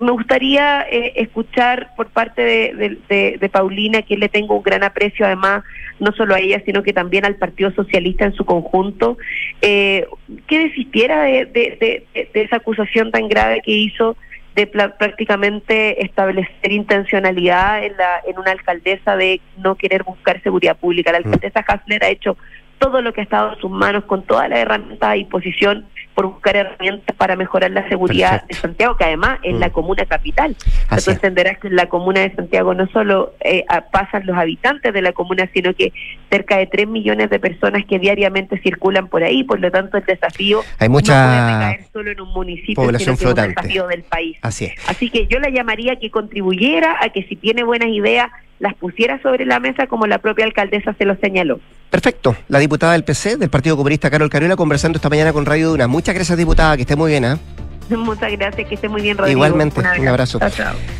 me gustaría eh, escuchar por parte de, Paulina, a quien le tengo un gran aprecio, además, no solo a ella, sino que también al Partido Socialista en su conjunto, eh, que desistiera de, esa acusación tan grave que hizo de prácticamente establecer intencionalidad en, la, en una alcaldesa de no querer buscar seguridad pública. La mm. alcaldesa Hasler ha hecho todo lo que ha estado en sus manos con todas las herramientas a disposición por buscar herramientas para mejorar la seguridad de Santiago, que además es la mm. comuna capital. Entonces entenderás que en la comuna de Santiago no solo eh, pasan los habitantes de la comuna, sino que cerca de 3 millones de personas que diariamente circulan por ahí, por lo tanto el desafío Hay mucha no puede caer solo en un municipio, población sino que es un desafío del país. Así es. Así que yo la llamaría que contribuyera a que si tiene buenas ideas las pusiera sobre la mesa como la propia alcaldesa se lo señaló. Perfecto. La diputada del PC, del Partido Comunista, Carol Carola, conversando esta mañana con Radio Duna. Muchas gracias, diputada, que esté muy bien. ¿eh? Muchas gracias, que esté muy bien, Rodrigo. Igualmente, un abrazo.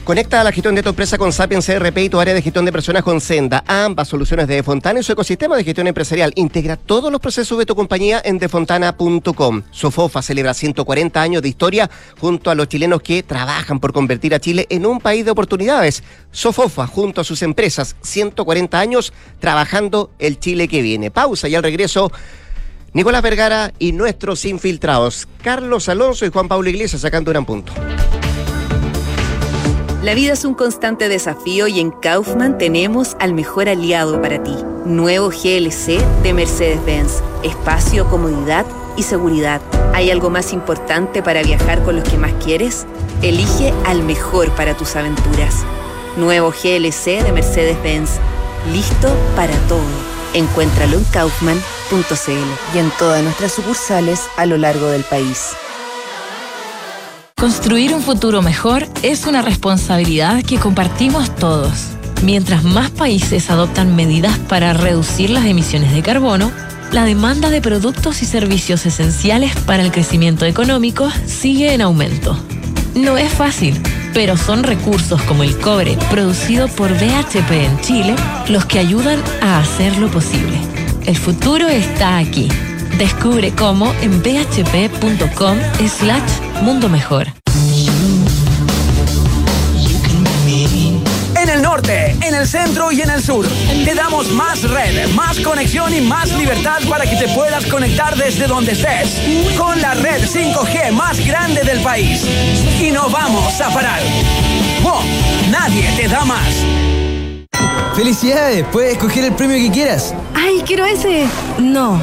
Conecta la gestión de tu empresa con Sapiens CRP y tu área de gestión de personas con Senda. Ambas soluciones de Defontana y su ecosistema de gestión empresarial. Integra todos los procesos de tu compañía en defontana.com. Sofofa celebra 140 años de historia junto a los chilenos que trabajan por convertir a Chile en un país de oportunidades. Sofofa, junto a sus empresas, 140 años trabajando el Chile que viene. Pausa y al regreso Nicolás Vergara y nuestros infiltrados, Carlos Alonso y Juan Pablo Iglesias sacando un punto. La vida es un constante desafío y en Kaufman tenemos al mejor aliado para ti. Nuevo GLC de Mercedes-Benz. Espacio, comodidad y seguridad. ¿Hay algo más importante para viajar con los que más quieres? Elige al mejor para tus aventuras. Nuevo GLC de Mercedes-Benz. Listo para todo. Encuéntralo en kaufman.cl y en todas nuestras sucursales a lo largo del país. Construir un futuro mejor es una responsabilidad que compartimos todos. Mientras más países adoptan medidas para reducir las emisiones de carbono, la demanda de productos y servicios esenciales para el crecimiento económico sigue en aumento. No es fácil pero son recursos como el cobre producido por BHP en Chile los que ayudan a hacerlo posible. El futuro está aquí. Descubre cómo en bhp.com slash mundo mejor. Norte, en el centro y en el sur. Te damos más red, más conexión y más libertad para que te puedas conectar desde donde estés. Con la red 5G más grande del país. Y no vamos a parar. ¡Oh! Nadie te da más. ¡Felicidades! Puedes escoger el premio que quieras. ¡Ay, quiero ese! No,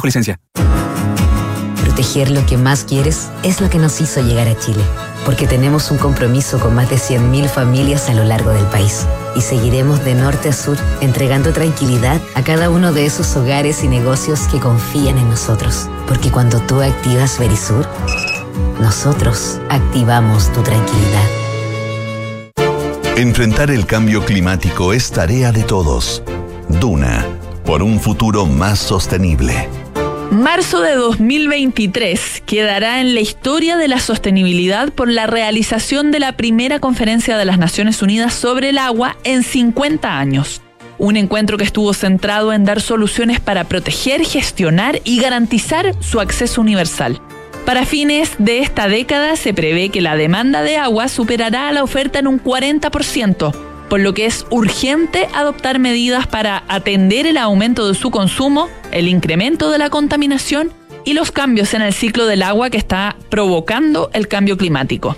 bajo licencia. Proteger lo que más quieres es lo que nos hizo llegar a Chile. Porque tenemos un compromiso con más de 100.000 familias a lo largo del país. Y seguiremos de norte a sur entregando tranquilidad a cada uno de esos hogares y negocios que confían en nosotros. Porque cuando tú activas Verisur, nosotros activamos tu tranquilidad. Enfrentar el cambio climático es tarea de todos. Duna, por un futuro más sostenible. Marzo de 2023 quedará en la historia de la sostenibilidad por la realización de la primera conferencia de las Naciones Unidas sobre el agua en 50 años. Un encuentro que estuvo centrado en dar soluciones para proteger, gestionar y garantizar su acceso universal. Para fines de esta década se prevé que la demanda de agua superará a la oferta en un 40%, por lo que es urgente adoptar medidas para atender el aumento de su consumo, el incremento de la contaminación y los cambios en el ciclo del agua que está provocando el cambio climático.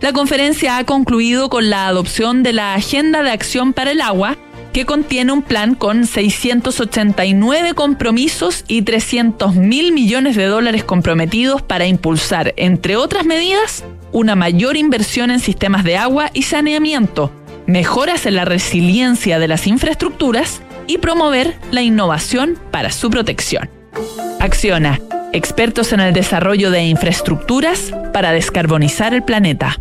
La conferencia ha concluido con la adopción de la Agenda de Acción para el Agua, que contiene un plan con 689 compromisos y 300 mil millones de dólares comprometidos para impulsar, entre otras medidas, una mayor inversión en sistemas de agua y saneamiento, mejoras en la resiliencia de las infraestructuras y promover la innovación para su protección. Acciona, expertos en el desarrollo de infraestructuras para descarbonizar el planeta.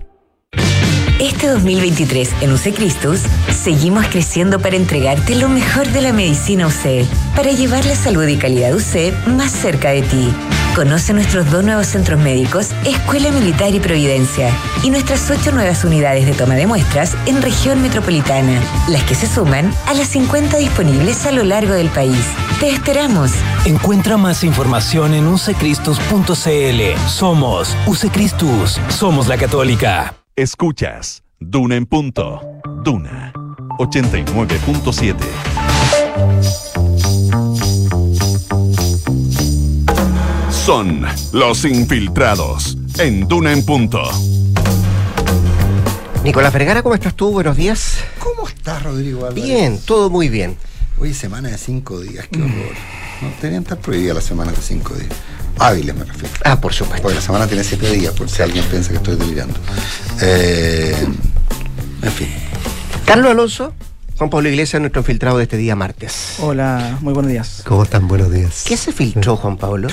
Este 2023 en UC Cristus seguimos creciendo para entregarte lo mejor de la medicina UC, para llevar la salud y calidad UC más cerca de ti. Conoce nuestros dos nuevos centros médicos, Escuela Militar y Providencia, y nuestras ocho nuevas unidades de toma de muestras en región metropolitana, las que se suman a las 50 disponibles a lo largo del país. Te esperamos. Encuentra más información en ucecristus.cl. Somos UCCristus. Somos la católica. Escuchas Duna en punto. Duna 89.7. Son los infiltrados en Duna en punto. Nicolás Vergara, ¿cómo estás tú? Buenos días. ¿Cómo estás, Rodrigo Álvarez? Bien, todo muy bien. Hoy es semana de cinco días, qué horror. No tenían estar prohibidas las semanas de cinco días. Hábiles me refiero. Ah, por supuesto. Porque la semana tiene siete días, por si alguien piensa que estoy delirando. Eh, en fin. Carlos Alonso, Juan Pablo Iglesias, nuestro infiltrado de este día martes. Hola, muy buenos días. ¿Cómo están? Buenos días. ¿Qué se filtró, Juan Pablo?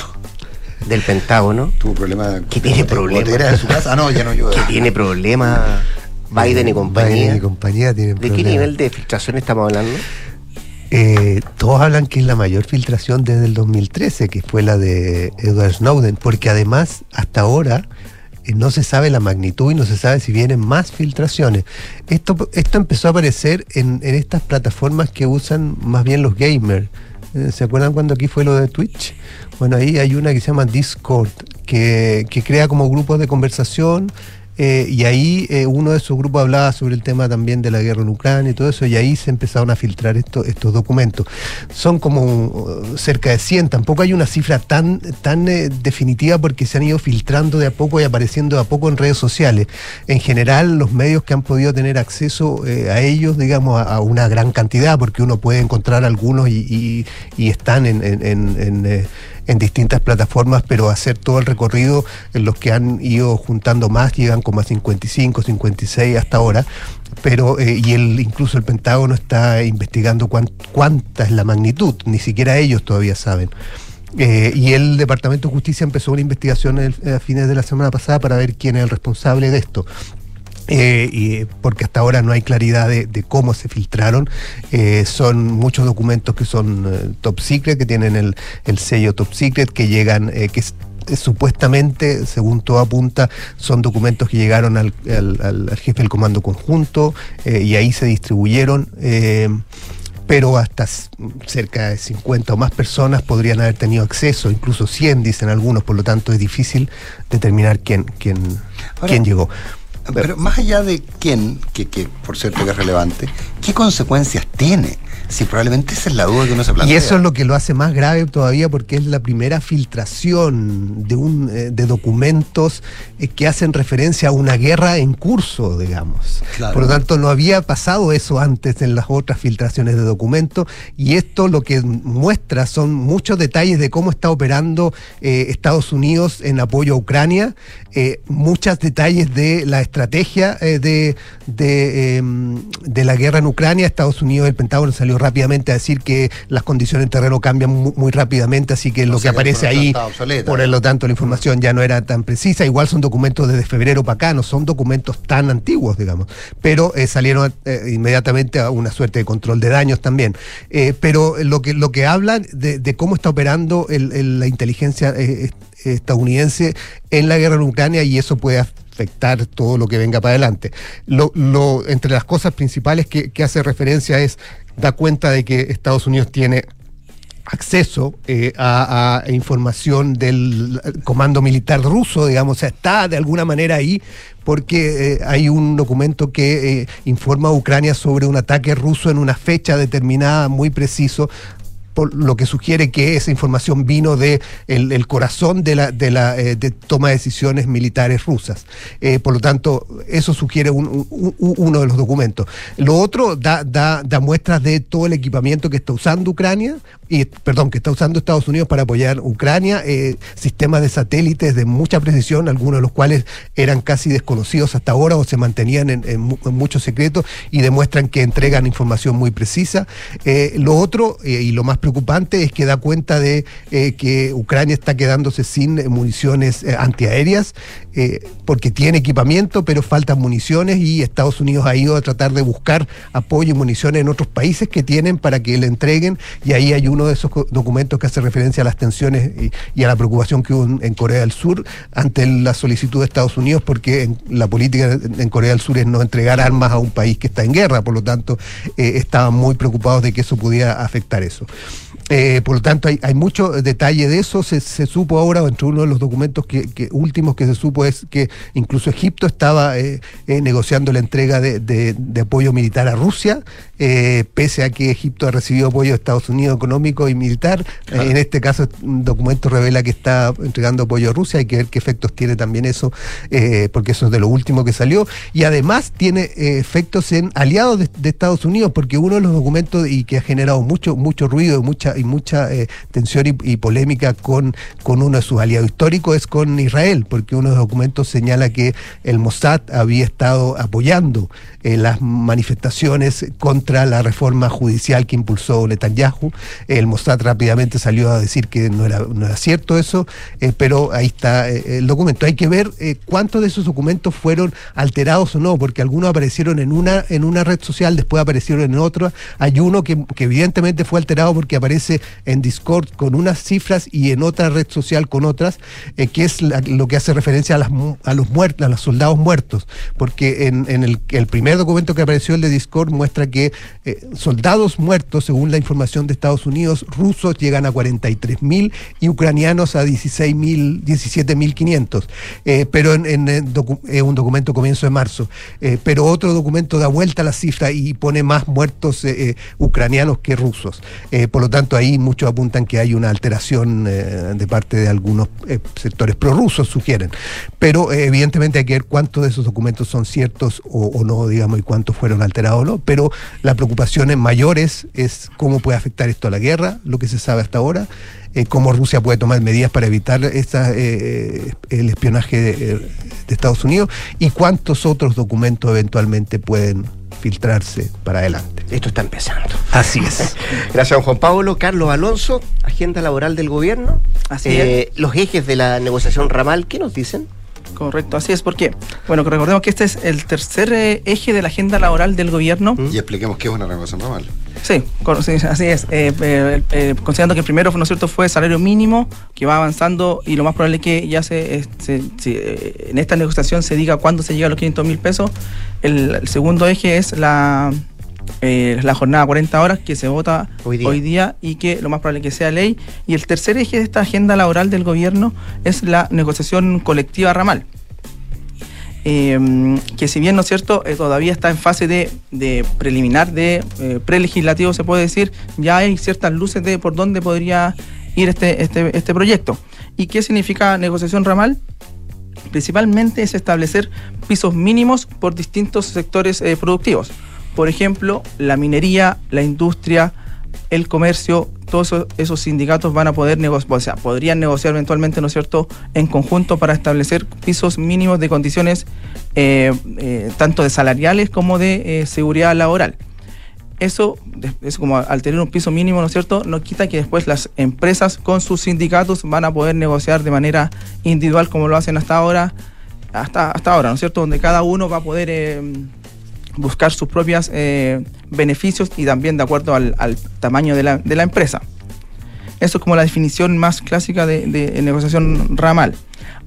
Del Pentágono. Tuvo problema. ¿Qué tiene problema? de su casa? Ah, no, ya no llueve. ¿Qué tiene problema Biden y compañía? Biden y compañía tienen ¿De problema. qué nivel de filtración estamos hablando? Eh, todos hablan que es la mayor filtración desde el 2013, que fue la de Edward Snowden, porque además hasta ahora eh, no se sabe la magnitud y no se sabe si vienen más filtraciones. Esto, esto empezó a aparecer en, en estas plataformas que usan más bien los gamers. ¿Se acuerdan cuando aquí fue lo de Twitch? Bueno, ahí hay una que se llama Discord, que, que crea como grupos de conversación eh, y ahí eh, uno de esos grupos hablaba sobre el tema también de la guerra en Ucrania y todo eso, y ahí se empezaron a filtrar esto- estos documentos. Son como uh, cerca de 100, tampoco hay una cifra tan, tan eh, definitiva porque se han ido filtrando de a poco y apareciendo de a poco en redes sociales. En general, los medios que han podido tener acceso a ellos, digamos, a, una gran cantidad, porque uno puede encontrar algunos y, están en... en distintas plataformas, pero hacer todo el recorrido en los que han ido juntando más, llegan como a 55, 56 hasta ahora, pero eh, y el, incluso el Pentágono está investigando cuán- cuánta es la magnitud, ni siquiera ellos todavía saben. Eh, y el Departamento de Justicia empezó una investigación a fines de la semana pasada para ver quién es el responsable de esto. Eh, y, porque hasta ahora no hay claridad de, de cómo se filtraron. Eh, son muchos documentos que son eh, top secret, que tienen el, el sello top secret, que llegan, eh, que es- eh, supuestamente, según todo apunta, son documentos que llegaron al, al- jefe del comando conjunto eh, y ahí se distribuyeron. eh, pero hasta cerca de 50 o más personas podrían haber tenido acceso, incluso 100 dicen algunos, por lo tanto es difícil determinar quién, quién, quién llegó. Pero más allá de quién, que, que por cierto que es relevante, ¿qué consecuencias tiene? Si probablemente esa es la duda que uno se plantea. Y eso es lo que lo hace más grave todavía porque es la primera filtración de, un, eh, de documentos eh, que hacen referencia a una guerra en curso, digamos. Claro. Por lo tanto, no había pasado eso antes en las otras filtraciones de documentos y esto lo que muestra son muchos detalles de cómo está operando eh, Estados Unidos en apoyo a Ucrania, eh, muchos detalles de la estrategia eh, de, de, de la guerra en Ucrania. Estados Unidos, el Pentágono salió rápidamente a decir que las condiciones en terreno cambian mu- muy, rápidamente, así que lo que sea, que la aparece ahí, obsoleta. por lo tanto, la información ya no era tan precisa. Igual son documentos desde febrero para acá, no son documentos tan antiguos, digamos, pero eh, salieron eh, inmediatamente a una suerte de control de daños también. Eh, pero lo que, lo que hablan de, de cómo está operando el- el- la inteligencia eh, est- estadounidense en la guerra en Ucrania y eso puede afectar todo lo que venga para adelante. Lo, entre las cosas principales que, hace referencia es, da cuenta de que Estados Unidos tiene acceso eh, a, a información del comando militar ruso, digamos, o sea, está de alguna manera ahí porque eh, hay un documento que eh, informa a Ucrania sobre un ataque ruso en una fecha determinada muy preciso por lo que sugiere que esa información vino de el, corazón de la, de la eh, toma de decisiones militares rusas. Eh, por lo tanto, eso sugiere un- un- un- uno de los documentos. Lo otro da, da, da muestras de todo el equipamiento que está usando Ucrania, y, perdón, que está usando Estados Unidos para apoyar Ucrania, eh, sistemas de satélites de mucha precisión, algunos de los cuales eran casi desconocidos hasta ahora o se mantenían en, en en mucho secreto y demuestran que entregan información muy precisa. Lo otro, y lo más preocupante es que da cuenta de eh, que Ucrania está quedándose sin eh, municiones eh, antiaéreas, eh, porque tiene equipamiento, pero faltan municiones y Estados Unidos ha ido a tratar de buscar apoyo y municiones en otros países que tienen para que le entreguen, y ahí hay uno de esos documentos que hace referencia a las tensiones y, a la preocupación que hubo en, Corea del Sur ante la solicitud de Estados Unidos, porque en- la política en Corea del Sur es no entregar armas a un país que está en guerra, por lo tanto, estaban muy preocupados de que eso pudiera afectar eso. Eh, por lo tanto, hay, hay mucho detalle de eso. Se, se supo ahora, entre uno de los documentos que, que últimos que se supo es que incluso Egipto estaba eh, eh, negociando la entrega de, de- de apoyo militar a Rusia, eh, pese a que Egipto ha recibido apoyo de Estados Unidos económico y militar. Eh, en este caso, un documento revela que está entregando apoyo a Rusia. Hay que ver qué efectos tiene también eso, porque eso es de lo último que salió. Y además tiene efectos en aliados de, de Estados Unidos, porque uno de los documentos y que ha generado mucho, mucho ruido y mucha, y mucha eh, tensión y, polémica con, con uno de sus aliados históricos es con Israel, porque uno de los documentos señala que el Mossad había estado apoyando eh, las manifestaciones contra la reforma judicial que impulsó Netanyahu. El Mossad rápidamente salió a decir que no era, no era cierto eso, eh, pero ahí está eh, el documento. Hay que ver cuántos de esos documentos fueron alterados o no, porque algunos aparecieron en una, en una red social, después aparecieron en otra. Hay uno que, que evidentemente fue alterado porque aparece en Discord con unas cifras y en otra red social con otras, eh, que es lo que hace referencia a, las, a los muertos, a los soldados muertos, porque en, en el, primer documento que apareció, el de Discord, muestra que eh, soldados muertos, según la información de Estados Unidos, rusos llegan a 43 mil y ucranianos a 16 mil, 17.500, eh, pero en, en, docu- eh, un documento comienzo de marzo, pero otro documento da vuelta a la cifra y pone más muertos ucranianos que rusos. Por lo tanto, ahí muchos apuntan que hay una alteración eh, de parte de algunos eh, sectores prorrusos, sugieren. Pero eh, evidentemente hay que ver cuántos de esos documentos son ciertos o, no, digamos, y cuántos fueron alterados o no. Pero la preocupación en mayores es cómo puede afectar esto a la guerra, lo que se sabe hasta ahora. cómo Rusia puede tomar medidas para evitar esa, eh, el espionaje de Estados Unidos y cuántos otros documentos eventualmente pueden filtrarse para adelante. Esto está empezando. Así es. Gracias, don Juan Pablo. Carlos Alonso, agenda laboral del gobierno. Así Eh, Los ejes de la negociación ramal, ¿qué nos dicen? Correcto, así es, porque, bueno, que recordemos que este es el tercer eh, eje de la agenda laboral del gobierno. Y expliquemos qué es una renovación normal. Sí, así es. Eh, eh, eh, considerando que el primero, ¿no es cierto?, fue salario mínimo, que va avanzando y lo más probable es que ya se, se- se, en esta negociación se diga cuándo se llega a los 500 mil pesos. El, el segundo eje es la, eh, la jornada 40 horas que se vota Hoy hoy día. y que lo más probable es que sea ley. Y el tercer eje de esta agenda laboral del gobierno es la negociación colectiva ramal eh, que si bien no es cierto, eh, todavía está en fase de, de preliminar, de eh, prelegislativo se puede decir, ya hay ciertas luces de por dónde podría ir este, este, este proyecto. ¿Y qué significa negociación ramal? Principalmente es establecer pisos mínimos por distintos sectores eh, productivos. Por ejemplo, la minería, la industria, el comercio, todos esos, sindicatos van a poder negociar, o sea, podrían negociar eventualmente, ¿no es cierto?, en conjunto para establecer pisos mínimos de condiciones eh, eh, tanto de salariales como de eh, seguridad laboral. Eso, eso como al tener un piso mínimo, ¿no es cierto?, no quita que después las empresas con sus sindicatos van a poder negociar de manera individual como lo hacen hasta ahora, hasta, hasta ahora, ¿no es cierto?, donde cada uno va a poder eh, buscar sus propios beneficios y también de acuerdo al, tamaño de la, empresa. Eso es como la definición más clásica de, de negociación ramal.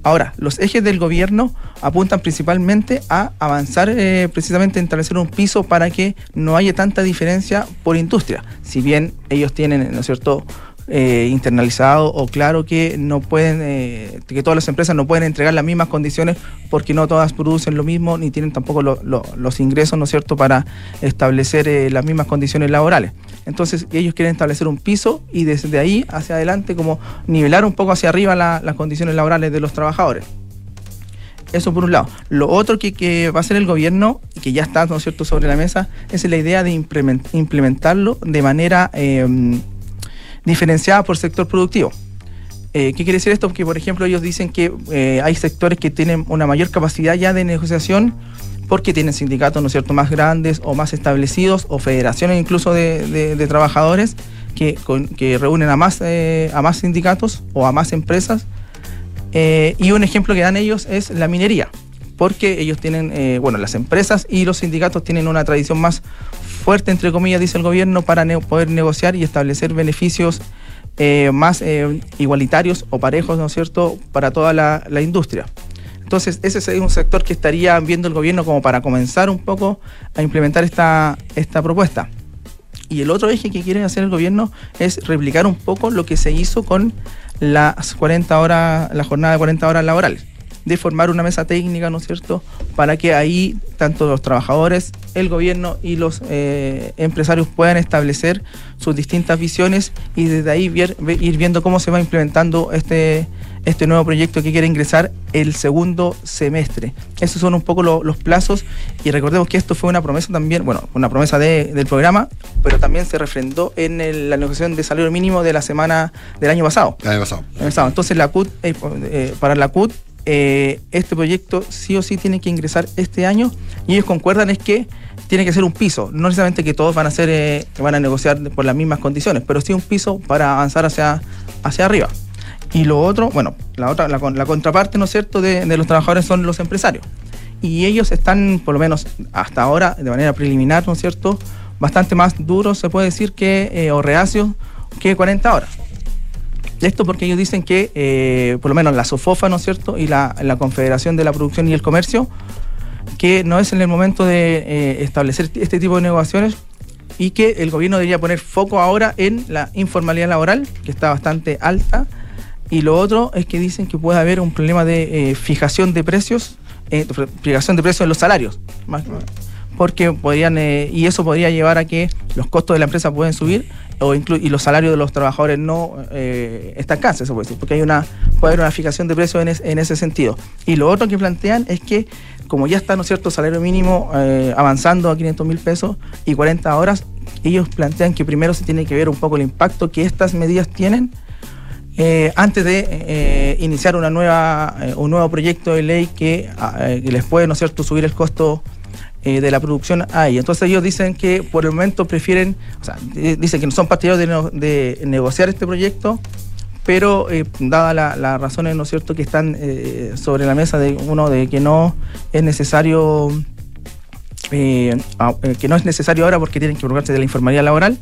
Ahora, los ejes del gobierno apuntan principalmente a avanzar eh, precisamente en establecer un piso para que no haya tanta diferencia por industria. Si bien ellos tienen, ¿no es cierto?, eh, internalizado o claro que no pueden, eh, que todas las empresas no pueden entregar las mismas condiciones porque no todas producen lo mismo ni tienen tampoco lo- lo- los ingresos, ¿no es cierto?, para establecer eh, las mismas condiciones laborales. Entonces ellos quieren establecer un piso y desde ahí hacia adelante como nivelar un poco hacia arriba la- las condiciones laborales de los trabajadores. Eso por un lado. Lo otro que, que va a hacer el gobierno, que ya está, ¿no es cierto?, sobre la mesa, es la idea de implement- implementarlo de manera eh, diferenciada por sector productivo. Eh, ¿Qué quiere decir esto? Que, por ejemplo, ellos dicen que eh, hay sectores que tienen una mayor capacidad ya de negociación porque tienen sindicatos, ¿no cierto?, más grandes o más establecidos o federaciones incluso de, trabajadores que, que reúnen a más, eh, a más sindicatos o a más empresas. Y un ejemplo que dan ellos es la minería, porque ellos tienen, bueno, las empresas y los sindicatos tienen una tradición más fuerte, entre comillas, dice el gobierno, para poder negociar y establecer beneficios eh, más eh, igualitarios o parejos, ¿no es cierto?, para toda la, la industria. Entonces, ese es un sector que estaría viendo el gobierno como para comenzar un poco a implementar esta, esta propuesta. Y el otro eje que quiere hacer el gobierno es replicar un poco lo que se hizo con las 40 horas, la jornada de 40 horas laborales. De formar una mesa técnica, ¿no es cierto? Para que ahí tanto los trabajadores, el gobierno y los eh, empresarios puedan establecer sus distintas visiones y desde ahí vier- ir viendo cómo se va implementando este, este nuevo proyecto que quiere ingresar el segundo semestre. Esos son un poco lo- los plazos y recordemos que esto fue una promesa también, bueno, una promesa de- del programa, pero también se refrendó en el- la negociación de salario mínimo de la semana del año pasado. El año pasado. El año pasado. Entonces la CUT, eh, eh, para la CUT, eh, este proyecto sí o sí tiene que ingresar este año y ellos concuerdan es que tiene que ser un piso, no necesariamente que todos van a ser, eh, van a negociar por las mismas condiciones, pero sí un piso para avanzar hacia, hacia arriba. Y lo otro, bueno, la otra, la, con- la contraparte, ¿no es cierto?, de, de los trabajadores son los empresarios. Y ellos están, por lo menos hasta ahora, de manera preliminar, ¿no es cierto?, bastante más duros, se puede decir, que, eh, o reacios que 40 horas. Esto porque ellos dicen que, eh, por lo menos la SOFOFA, ¿no es cierto?, y la, la Confederación de la Producción y el Comercio, que no es en el momento de eh, establecer este tipo de negociaciones y que el gobierno debería poner foco ahora en la informalidad laboral, que está bastante alta, y lo otro es que dicen que puede haber un problema de eh, fijación de precios, eh, fijación de precios en los salarios, más- porque podrían, eh, y eso podría llevar a que los costos de la empresa pueden subir o y los salarios de los trabajadores no eh, estancarse, se puede decir, porque hay una, puede haber una fijación de precios en, es- en ese sentido. Y lo otro que plantean es que, como ya está, ¿no es cierto?, salario mínimo eh, avanzando a 500 mil pesos y 40 horas, ellos plantean que primero se tiene que ver un poco el impacto que estas medidas tienen eh, antes de eh, iniciar una nueva, un nuevo proyecto de ley que, ah, les puede, ¿no cierto?, subir el costo eh, de la producción a ella. Entonces ellos dicen que por el momento prefieren, o sea, di- dicen que no son partidarios de, negociar este proyecto, pero eh, dadas la- las razones, ¿no es cierto?, que están eh, sobre la mesa de uno de que no es necesario, eh, eh, que no es necesario ahora porque tienen que preocuparse de la informalidad laboral,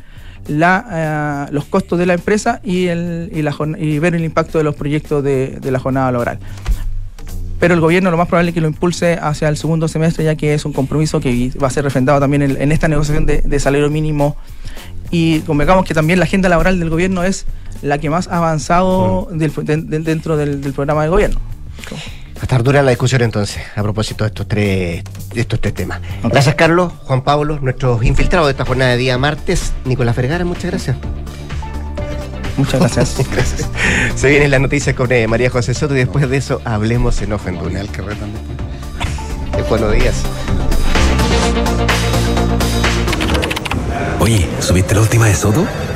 la, eh, los costos de la empresa y, el, y ver el impacto de los proyectos de, de la jornada laboral. Pero el gobierno lo más probable es que lo impulse hacia el segundo semestre, ya que es un compromiso que va a ser refrendado también en, en esta negociación de, de salario mínimo. Y convengamos que también la agenda laboral del gobierno es la que más ha avanzado del- de- de- dentro del, del programa de gobierno. Va a estar dura la discusión entonces, a propósito de estos tres, de estos tres temas. Gracias, Carlos, Juan Pablo, nuestros infiltrados de esta jornada de día martes. Nicolás Vergara, muchas gracias. Muchas gracias. gracias. Se vienen las noticias con eh, María José Soto y después de eso hablemos en off en Duna. De buenos días. Oye, ¿subiste la última de Soto?